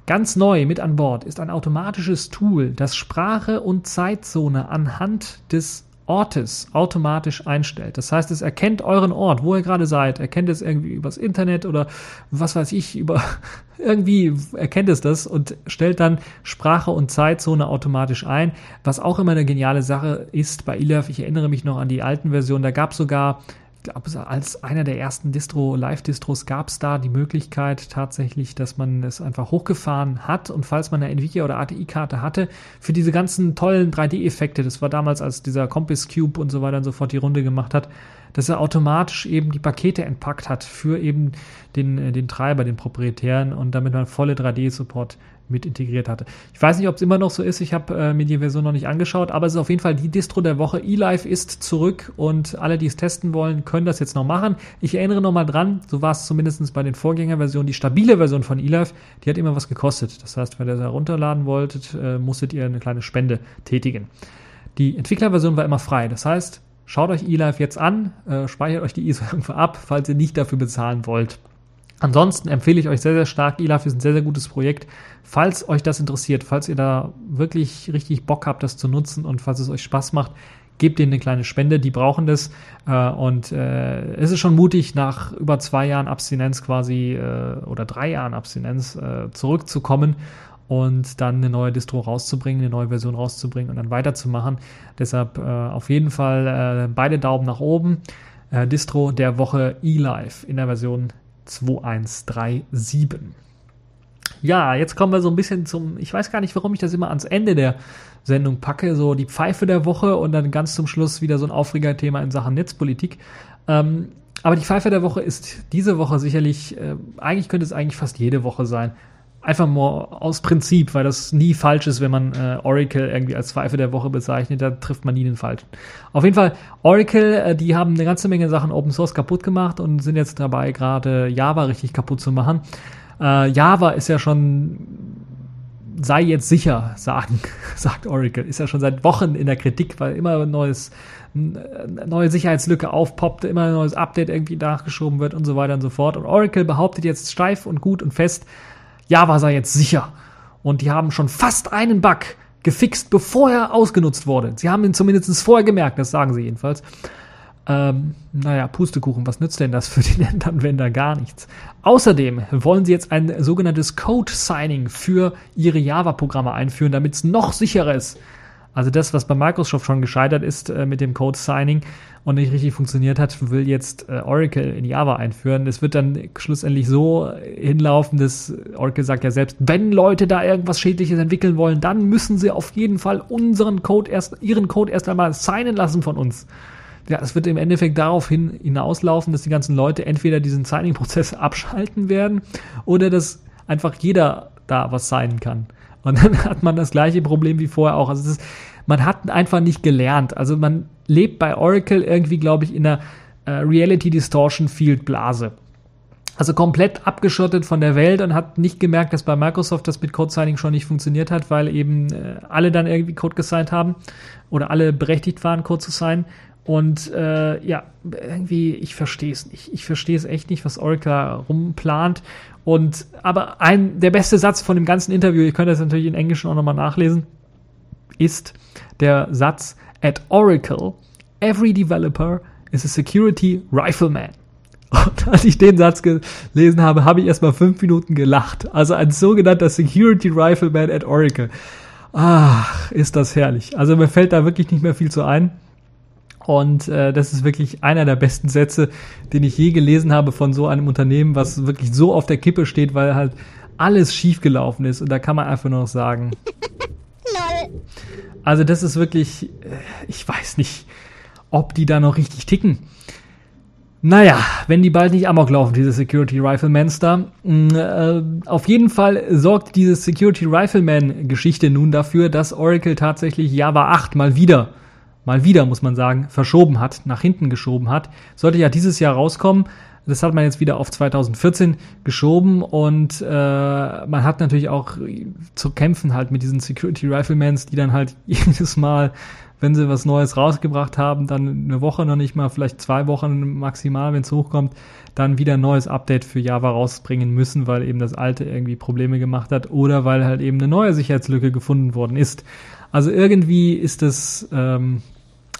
Ganz neu mit an Bord ist ein automatisches Tool, das Sprache und Zeitzone anhand des Ortes automatisch einstellt. Das heißt, es erkennt euren Ort, wo ihr gerade seid, erkennt es irgendwie übers Internet oder was weiß ich, über irgendwie erkennt es das und stellt dann Sprache und Zeitzone automatisch ein, was auch immer eine geniale Sache ist bei eLife. Ich erinnere mich noch an die alten Versionen, da gab es sogar glaube, als einer der ersten Distro, Live-Distros gab es da die Möglichkeit tatsächlich, dass man es einfach hochgefahren hat. Und falls man eine Nvidia oder ATI-Karte hatte, für diese ganzen tollen 3D-Effekte, das war damals, als dieser Compass Cube und so weiter und so fort die Runde gemacht hat, dass er automatisch eben die Pakete entpackt hat für eben den, äh, den Treiber, den proprietären und damit man volle 3D-Support mit integriert hatte. Ich weiß nicht, ob es immer noch so ist. Ich habe äh, mir die Version noch nicht angeschaut, aber es ist auf jeden Fall die Distro der Woche. eLife ist zurück und alle, die es testen wollen, können das jetzt noch machen. Ich erinnere nochmal dran, so war es zumindest bei den Vorgängerversionen. Die stabile Version von eLife, die hat immer was gekostet. Das heißt, wenn ihr das herunterladen wolltet, äh, musstet ihr eine kleine Spende tätigen. Die Entwicklerversion war immer frei. Das heißt, schaut euch eLife jetzt an, äh, speichert euch die ISO irgendwo ab, falls ihr nicht dafür bezahlen wollt. Ansonsten empfehle ich euch sehr, sehr stark. eLife ist ein sehr, sehr gutes Projekt. Falls euch das interessiert, falls ihr da wirklich richtig Bock habt, das zu nutzen und falls es euch Spaß macht, gebt ihnen eine kleine Spende, die brauchen das. Äh, und äh, es ist schon mutig, nach über zwei Jahren Abstinenz quasi äh, oder drei Jahren Abstinenz zurückzukommen und dann eine neue Distro rauszubringen, eine neue Version rauszubringen und dann weiterzumachen. Deshalb auf jeden Fall beide Daumen nach oben. Distro der Woche eLife in der Version 2137. Ja, jetzt kommen wir so ein bisschen zum, ich weiß gar nicht, warum ich das immer ans Ende der Sendung packe, so die Pfeife der Woche und dann ganz zum Schluss wieder so ein Aufregerthema in Sachen Netzpolitik. Ähm, aber die Pfeife der Woche ist diese Woche sicherlich, äh, eigentlich könnte es eigentlich fast jede Woche sein. Einfach nur aus Prinzip, weil das nie falsch ist, wenn man äh, Oracle irgendwie als Pfeife der Woche bezeichnet, da trifft man nie den Falschen. Auf jeden Fall, Oracle, äh, die haben eine ganze Menge Sachen Open Source kaputt gemacht und sind jetzt dabei, gerade Java richtig kaputt zu machen. Äh, Java ist ja schon, sei jetzt sicher, sagen, sagt Oracle, ist ja schon seit Wochen in der Kritik, weil immer ein neues neue Sicherheitslücke aufpoppt, immer ein neues Update irgendwie nachgeschoben wird und so weiter und so fort. Und Oracle behauptet jetzt steif und gut und fest, Java sei jetzt sicher. Und die haben schon fast einen Bug gefixt, bevor er ausgenutzt wurde. Sie haben ihn zumindest vorher gemerkt, das sagen sie jedenfalls. Ähm, naja, Pustekuchen, was nützt denn das für den Endanwender? Gar nichts. Außerdem wollen sie jetzt ein sogenanntes Code-Signing für ihre Java-Programme einführen, damit es noch sicherer ist. Also das, was bei Microsoft schon gescheitert ist äh, mit dem Code-Signing, und nicht richtig funktioniert hat, will jetzt äh, Oracle in Java einführen. Es wird dann schlussendlich so hinlaufen, dass Oracle sagt ja selbst, wenn Leute da irgendwas Schädliches entwickeln wollen, dann müssen sie auf jeden Fall unseren Code erst, ihren Code erst einmal signen lassen von uns. Ja, es wird im Endeffekt darauf hin, hinauslaufen, dass die ganzen Leute entweder diesen Signing-Prozess abschalten werden oder dass einfach jeder da was signen kann. Und dann hat man das gleiche Problem wie vorher auch. Also ist, man hat einfach nicht gelernt. Also man lebt bei Oracle irgendwie, glaube ich, in einer äh, Reality Distortion Field Blase. Also komplett abgeschottet von der Welt und hat nicht gemerkt, dass bei Microsoft das mit Code Signing schon nicht funktioniert hat, weil eben äh, alle dann irgendwie Code gesigned haben oder alle berechtigt waren, Code zu signen. Und äh, ja, irgendwie, ich verstehe es nicht. Ich verstehe es echt nicht, was Oracle rumplant. Und aber ein der beste Satz von dem ganzen Interview, ihr könnt das natürlich in Englisch auch nochmal nachlesen, ist der Satz at Oracle, every developer is a security rifleman. Und als ich den Satz gelesen habe, habe ich erstmal fünf Minuten gelacht. Also ein sogenannter Security Rifleman at Oracle. Ach, ist das herrlich. Also mir fällt da wirklich nicht mehr viel zu ein. Und äh, das ist wirklich einer der besten Sätze, den ich je gelesen habe von so einem Unternehmen, was wirklich so auf der Kippe steht, weil halt alles schiefgelaufen ist. Und da kann man einfach nur noch sagen. Also das ist wirklich, äh, ich weiß nicht, ob die da noch richtig ticken. Naja, wenn die bald nicht amok laufen, diese Security Riflemans da. Mm, äh, auf jeden Fall sorgt diese Security Rifleman Geschichte nun dafür, dass Oracle tatsächlich Java 8 mal wieder, mal wieder muss man sagen, verschoben hat, nach hinten geschoben hat. Sollte ja dieses Jahr rauskommen. Das hat man jetzt wieder auf 2014 geschoben und äh, man hat natürlich auch zu kämpfen halt mit diesen Security Riflemans, die dann halt jedes Mal wenn sie was Neues rausgebracht haben, dann eine Woche noch nicht mal, vielleicht zwei Wochen maximal, wenn es hochkommt, dann wieder ein neues Update für Java rausbringen müssen, weil eben das alte irgendwie Probleme gemacht hat oder weil halt eben eine neue Sicherheitslücke gefunden worden ist. Also irgendwie ist es, ähm,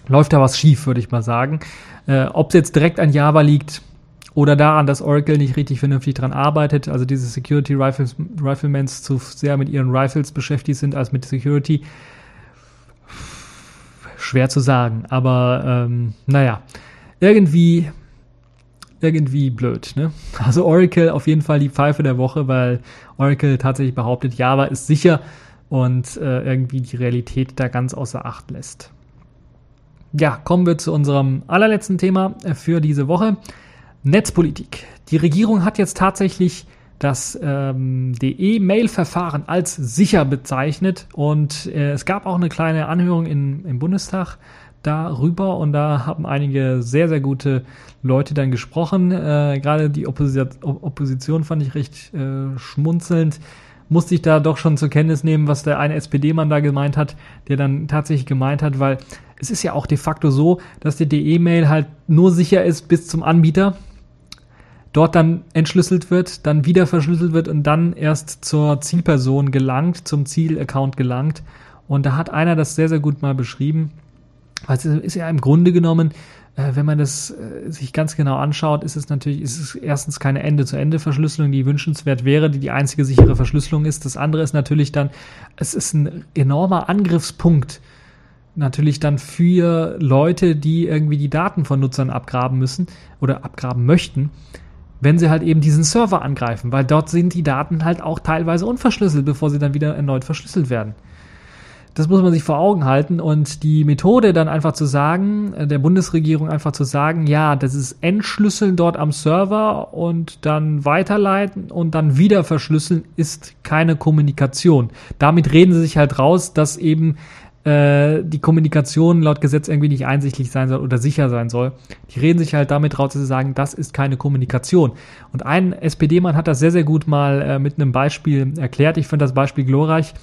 läuft da was schief, würde ich mal sagen. Äh, Ob es jetzt direkt an Java liegt, oder daran, dass Oracle nicht richtig vernünftig dran arbeitet, also diese Security Rifles, Riflemans zu sehr mit ihren Rifles beschäftigt sind als mit Security, schwer zu sagen. Aber ähm, naja, irgendwie, irgendwie blöd. Ne? Also Oracle auf jeden Fall die Pfeife der Woche, weil Oracle tatsächlich behauptet, Java ist sicher und äh, irgendwie die Realität da ganz außer Acht lässt. Ja, kommen wir zu unserem allerletzten Thema äh, für diese Woche. Netzpolitik. Die Regierung hat jetzt tatsächlich das ähm, DE-Mail-Verfahren als sicher bezeichnet und äh, es gab auch eine kleine Anhörung in, im Bundestag darüber und da haben einige sehr, sehr gute Leute dann gesprochen. Äh, Gerade die Opposi Opposition fand ich recht äh, schmunzelnd. Musste ich da doch schon zur Kenntnis nehmen, was der eine SPD-Mann da gemeint hat, der dann tatsächlich gemeint hat, weil es ist ja auch de facto so, dass die DE-Mail halt nur sicher ist bis zum Anbieter dort dann entschlüsselt wird, dann wieder verschlüsselt wird und dann erst zur Zielperson gelangt, zum Zielaccount gelangt. Und da hat einer das sehr, sehr gut mal beschrieben. Also ist ja im Grunde genommen, äh, wenn man das äh, sich ganz genau anschaut, ist es natürlich, ist es erstens keine Ende-zu-Ende-Verschlüsselung, die wünschenswert wäre, die die einzige sichere Verschlüsselung ist. Das andere ist natürlich dann, es ist ein enormer Angriffspunkt natürlich dann für Leute, die irgendwie die Daten von Nutzern abgraben müssen oder abgraben möchten wenn sie halt eben diesen Server angreifen, weil dort sind die Daten halt auch teilweise unverschlüsselt, bevor sie dann wieder erneut verschlüsselt werden. Das muss man sich vor Augen halten und die Methode dann einfach zu sagen, äh, der Bundesregierung einfach zu sagen, ja, das ist Entschlüsseln dort am Server und dann weiterleiten und dann wieder verschlüsseln, ist keine Kommunikation. Damit reden sie sich halt raus, dass eben äh, die Kommunikation laut Gesetz irgendwie nicht einsichtlich sein soll oder sicher sein soll. Die reden sich halt damit raus, dass sie sagen, das ist keine Kommunikation. Und ein SPD-Mann hat das sehr, sehr gut mal äh, mit einem Beispiel erklärt. Ich finde das Beispiel glorreich.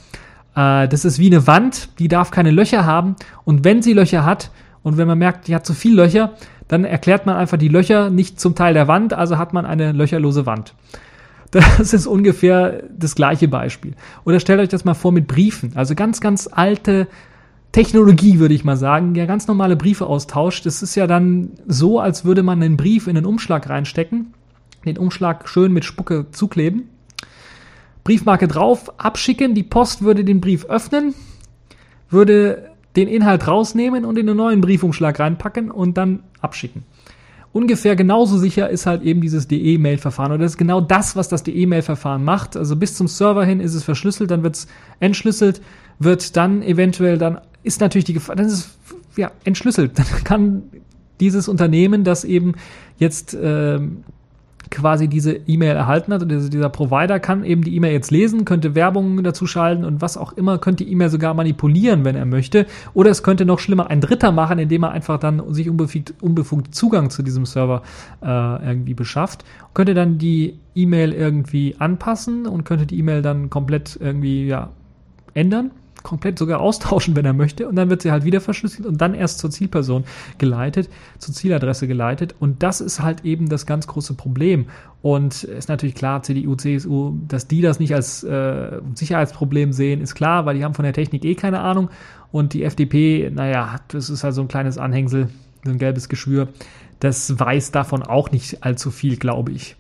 Äh, das ist wie eine Wand, die darf keine Löcher haben. Und wenn sie Löcher hat und wenn man merkt, die hat zu viel Löcher, dann erklärt man einfach die Löcher nicht zum Teil der Wand, also hat man eine löcherlose Wand. Das ist ungefähr das gleiche Beispiel. Oder stellt euch das mal vor mit Briefen. Also ganz, ganz alte Technologie, würde ich mal sagen, ja ganz normale Briefe austauscht. Das ist ja dann so, als würde man einen Brief in einen Umschlag reinstecken, den Umschlag schön mit Spucke zukleben, Briefmarke drauf, abschicken, die Post würde den Brief öffnen, würde den Inhalt rausnehmen und in einen neuen Briefumschlag reinpacken und dann abschicken. Ungefähr genauso sicher ist halt eben dieses DE-Mail-Verfahren. Und das ist genau das, was das DE-Mail-Verfahren macht. Also bis zum Server hin ist es verschlüsselt, dann wird es entschlüsselt, wird dann eventuell dann ist natürlich die Gefahr, dann ist es ja entschlüsselt. Dann kann dieses Unternehmen, das eben jetzt äh, quasi diese E-Mail erhalten hat und dieser Provider kann eben die E-Mail jetzt lesen, könnte Werbung dazu schalten und was auch immer, könnte die E-Mail sogar manipulieren, wenn er möchte. Oder es könnte noch schlimmer ein Dritter machen, indem er einfach dann sich unbefugt, unbefugt Zugang zu diesem Server äh, irgendwie beschafft. Könnte dann die E-Mail irgendwie anpassen und könnte die E-Mail dann komplett irgendwie ja, ändern komplett sogar austauschen, wenn er möchte. Und dann wird sie halt wieder verschlüsselt und dann erst zur Zielperson geleitet, zur Zieladresse geleitet. Und das ist halt eben das ganz große Problem. Und ist natürlich klar, CDU, CSU, dass die das nicht als äh, Sicherheitsproblem sehen, ist klar, weil die haben von der Technik eh keine Ahnung. Und die FDP, naja, das ist halt so ein kleines Anhängsel, so ein gelbes Geschwür. Das weiß davon auch nicht allzu viel, glaube ich.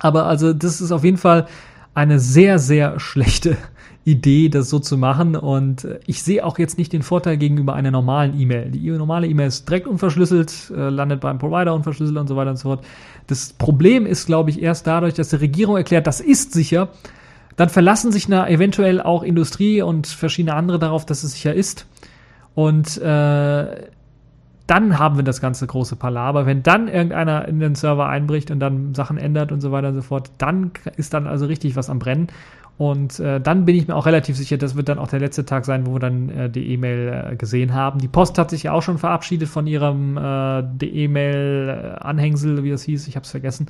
Aber also, das ist auf jeden Fall eine sehr, sehr schlechte Idee, das so zu machen. Und ich sehe auch jetzt nicht den Vorteil gegenüber einer normalen E-Mail. Die normale E-Mail ist direkt unverschlüsselt, äh, landet beim Provider unverschlüsselt und so weiter und so fort. Das Problem ist, glaube ich, erst dadurch, dass die Regierung erklärt, das ist sicher. Dann verlassen sich na, eventuell auch Industrie und verschiedene andere darauf, dass es sicher ist. Und äh, dann haben wir das ganze große Palaver. Wenn dann irgendeiner in den Server einbricht und dann Sachen ändert und so weiter und so fort, dann ist dann also richtig was am Brennen. Und äh, dann bin ich mir auch relativ sicher, das wird dann auch der letzte Tag sein, wo wir dann äh, die E-Mail äh, gesehen haben. Die Post hat sich ja auch schon verabschiedet von ihrem äh, E-Mail-Anhängsel, wie das hieß, ich habe es vergessen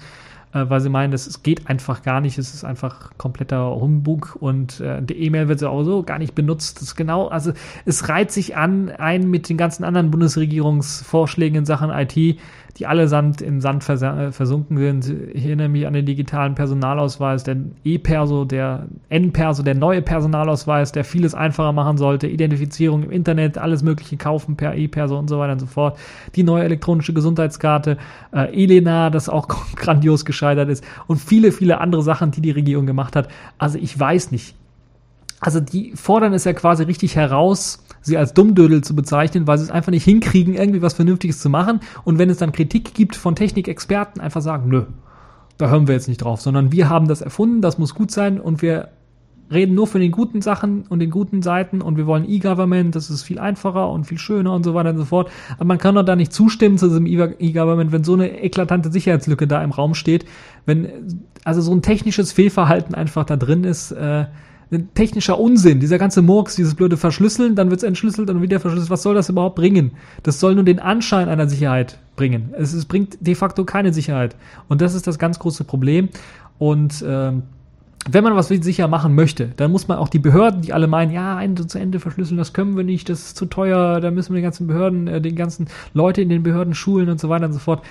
äh, weil sie meinen, es geht einfach gar nicht, es ist einfach kompletter Humbug und äh, die E-Mail wird auch so gar nicht benutzt. Das ist genau, also es reiht sich an, ein mit den ganzen anderen Bundesregierungsvorschlägen in Sachen IT, die allesamt im Sand vers äh, versunken sind. Ich erinnere mich an den digitalen Personalausweis, der E-Perso, der N-Perso, der neue Personalausweis, der vieles einfacher machen sollte, Identifizierung im Internet, alles mögliche kaufen per E-Perso und so weiter und so fort. Die neue elektronische Gesundheitskarte, äh, Elena, das auch grandios gescheitert ist und viele, viele andere Sachen, die die Regierung gemacht hat. Also ich weiß nicht. Also die fordern es ja quasi richtig heraus, sie als Dummdödel zu bezeichnen, weil sie es einfach nicht hinkriegen, irgendwie was Vernünftiges zu machen. Und wenn es dann Kritik gibt von Technikexperten, einfach sagen, nö, da hören wir jetzt nicht drauf, sondern wir haben das erfunden, das muss gut sein und wir reden nur von den guten Sachen und den guten Seiten und wir wollen E-Government, das ist viel einfacher und viel schöner und so weiter und so fort. Aber man kann doch da nicht zustimmen zu diesem E-Government, wenn so eine eklatante Sicherheitslücke da im Raum steht, wenn also so ein technisches Fehlverhalten einfach da drin ist, äh, technischer Unsinn, dieser ganze Murks, dieses blöde Verschlüsseln, dann wird es entschlüsselt und wieder verschlüsselt. Was soll das überhaupt bringen? Das soll nur den Anschein einer Sicherheit bringen. Es, es bringt de facto keine Sicherheit. Und das ist das ganz große Problem. Und ähm, wenn man was sicher machen möchte, dann muss man auch die Behörden, die alle meinen, ja, Ende zu Ende verschlüsseln, das können wir nicht, das ist zu teuer, da müssen wir die ganzen Behörden, äh, die ganzen Leute in den Behörden schulen und so weiter und so fort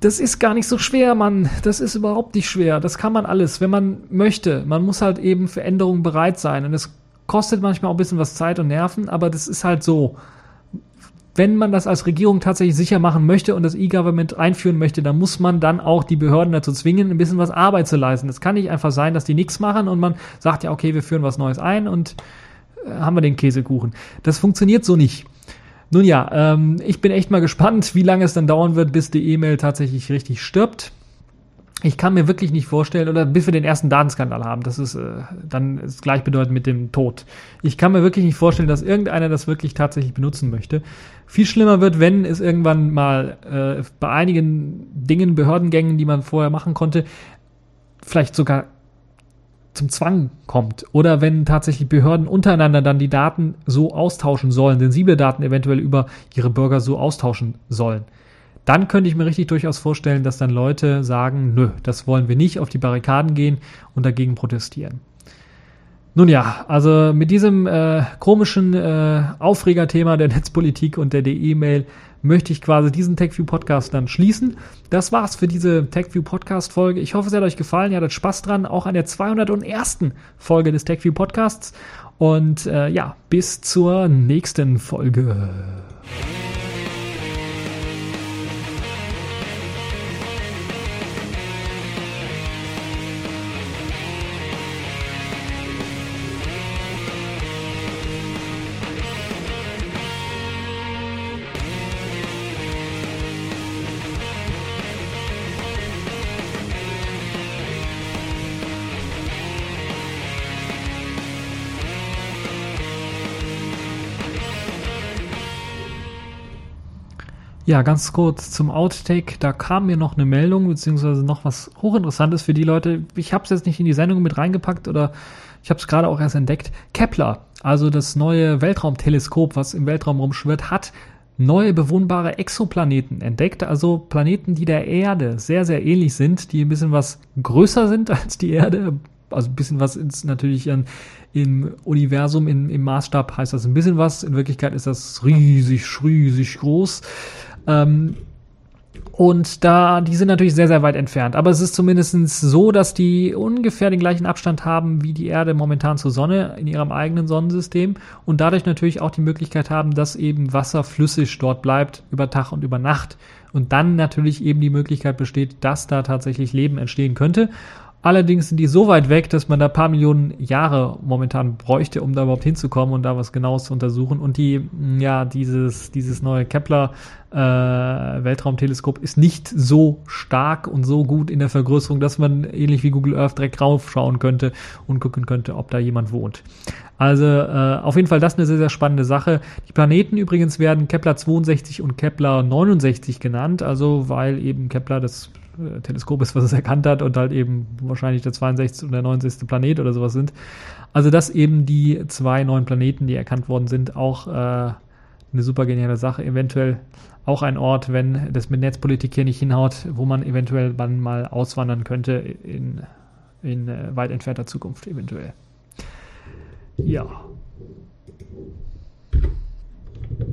das ist gar nicht so schwer, Mann. Das ist überhaupt nicht schwer. Das kann man alles, wenn man möchte. Man muss halt eben für Änderungen bereit sein. Und es kostet manchmal auch ein bisschen was Zeit und Nerven, aber das ist halt so. Wenn man das als Regierung tatsächlich sicher machen möchte und das E-Government einführen möchte, dann muss man dann auch die Behörden dazu zwingen, ein bisschen was Arbeit zu leisten. Es kann nicht einfach sein, dass die nichts machen und man sagt ja, okay, wir führen was Neues ein und äh, haben wir den Käsekuchen. Das funktioniert so nicht. Nun ja, ähm, ich bin echt mal gespannt, wie lange es dann dauern wird, bis die E-Mail tatsächlich richtig stirbt. Ich kann mir wirklich nicht vorstellen, oder bis wir den ersten Datenskandal haben, das ist äh, dann ist gleichbedeutend mit dem Tod. Ich kann mir wirklich nicht vorstellen, dass irgendeiner das wirklich tatsächlich benutzen möchte. Viel schlimmer wird, wenn es irgendwann mal äh, bei einigen Dingen, Behördengängen, die man vorher machen konnte, vielleicht sogar zum Zwang kommt oder wenn tatsächlich Behörden untereinander dann die Daten so austauschen sollen, sensible Daten eventuell über ihre Bürger so austauschen sollen, dann könnte ich mir richtig durchaus vorstellen, dass dann Leute sagen, nö, das wollen wir nicht, auf die Barrikaden gehen und dagegen protestieren. Nun ja, also mit diesem äh, komischen äh, Aufregerthema der Netzpolitik und der E-Mail möchte ich quasi diesen TechView Podcast dann schließen. Das war's für diese TechView Podcast Folge. Ich hoffe, es hat euch gefallen. Ihr hattet Spaß dran, auch an der 201. Folge des TechView Podcasts. Und äh, ja, bis zur nächsten Folge. Ja, ganz kurz zum Outtake. Da kam mir noch eine Meldung, beziehungsweise noch was hochinteressantes für die Leute. Ich habe es jetzt nicht in die Sendung mit reingepackt oder ich habe es gerade auch erst entdeckt. Kepler, also das neue Weltraumteleskop, was im Weltraum rumschwirrt, hat neue bewohnbare Exoplaneten entdeckt, also Planeten, die der Erde sehr, sehr ähnlich sind, die ein bisschen was größer sind als die Erde, also ein bisschen was ist natürlich ein, im Universum, in, im Maßstab heißt das ein bisschen was, in Wirklichkeit ist das riesig, riesig groß. Ähm, und da, die sind natürlich sehr, sehr weit entfernt. Aber es ist zumindest so, dass die ungefähr den gleichen Abstand haben wie die Erde momentan zur Sonne in ihrem eigenen Sonnensystem und dadurch natürlich auch die Möglichkeit haben, dass eben Wasser flüssig dort bleibt über Tag und über Nacht. Und dann natürlich eben die Möglichkeit besteht, dass da tatsächlich Leben entstehen könnte. Allerdings sind die so weit weg, dass man da paar Millionen Jahre momentan bräuchte, um da überhaupt hinzukommen und da was Genaues zu untersuchen. Und die, mm, ja, dieses, dieses neue Kepler äh, Weltraumteleskop ist nicht so stark und so gut in der Vergrößerung, dass man ähnlich wie Google Earth direkt raufschauen könnte und gucken könnte, ob da jemand wohnt. Also äh, auf jeden Fall das eine sehr, sehr spannende Sache. Die Planeten übrigens werden Kepler 62 und Kepler 69 genannt, also weil eben Kepler das äh, Teleskop ist, was es erkannt hat und halt eben wahrscheinlich der 62. und der 69. Planet oder sowas sind. Also dass eben die zwei neuen Planeten, die erkannt worden sind, auch äh, eine super geniale Sache. Eventuell auch ein Ort, wenn das mit Netzpolitik hier nicht hinhaut, wo man eventuell dann mal auswandern könnte in, in äh, weit entfernter Zukunft eventuell. Ja.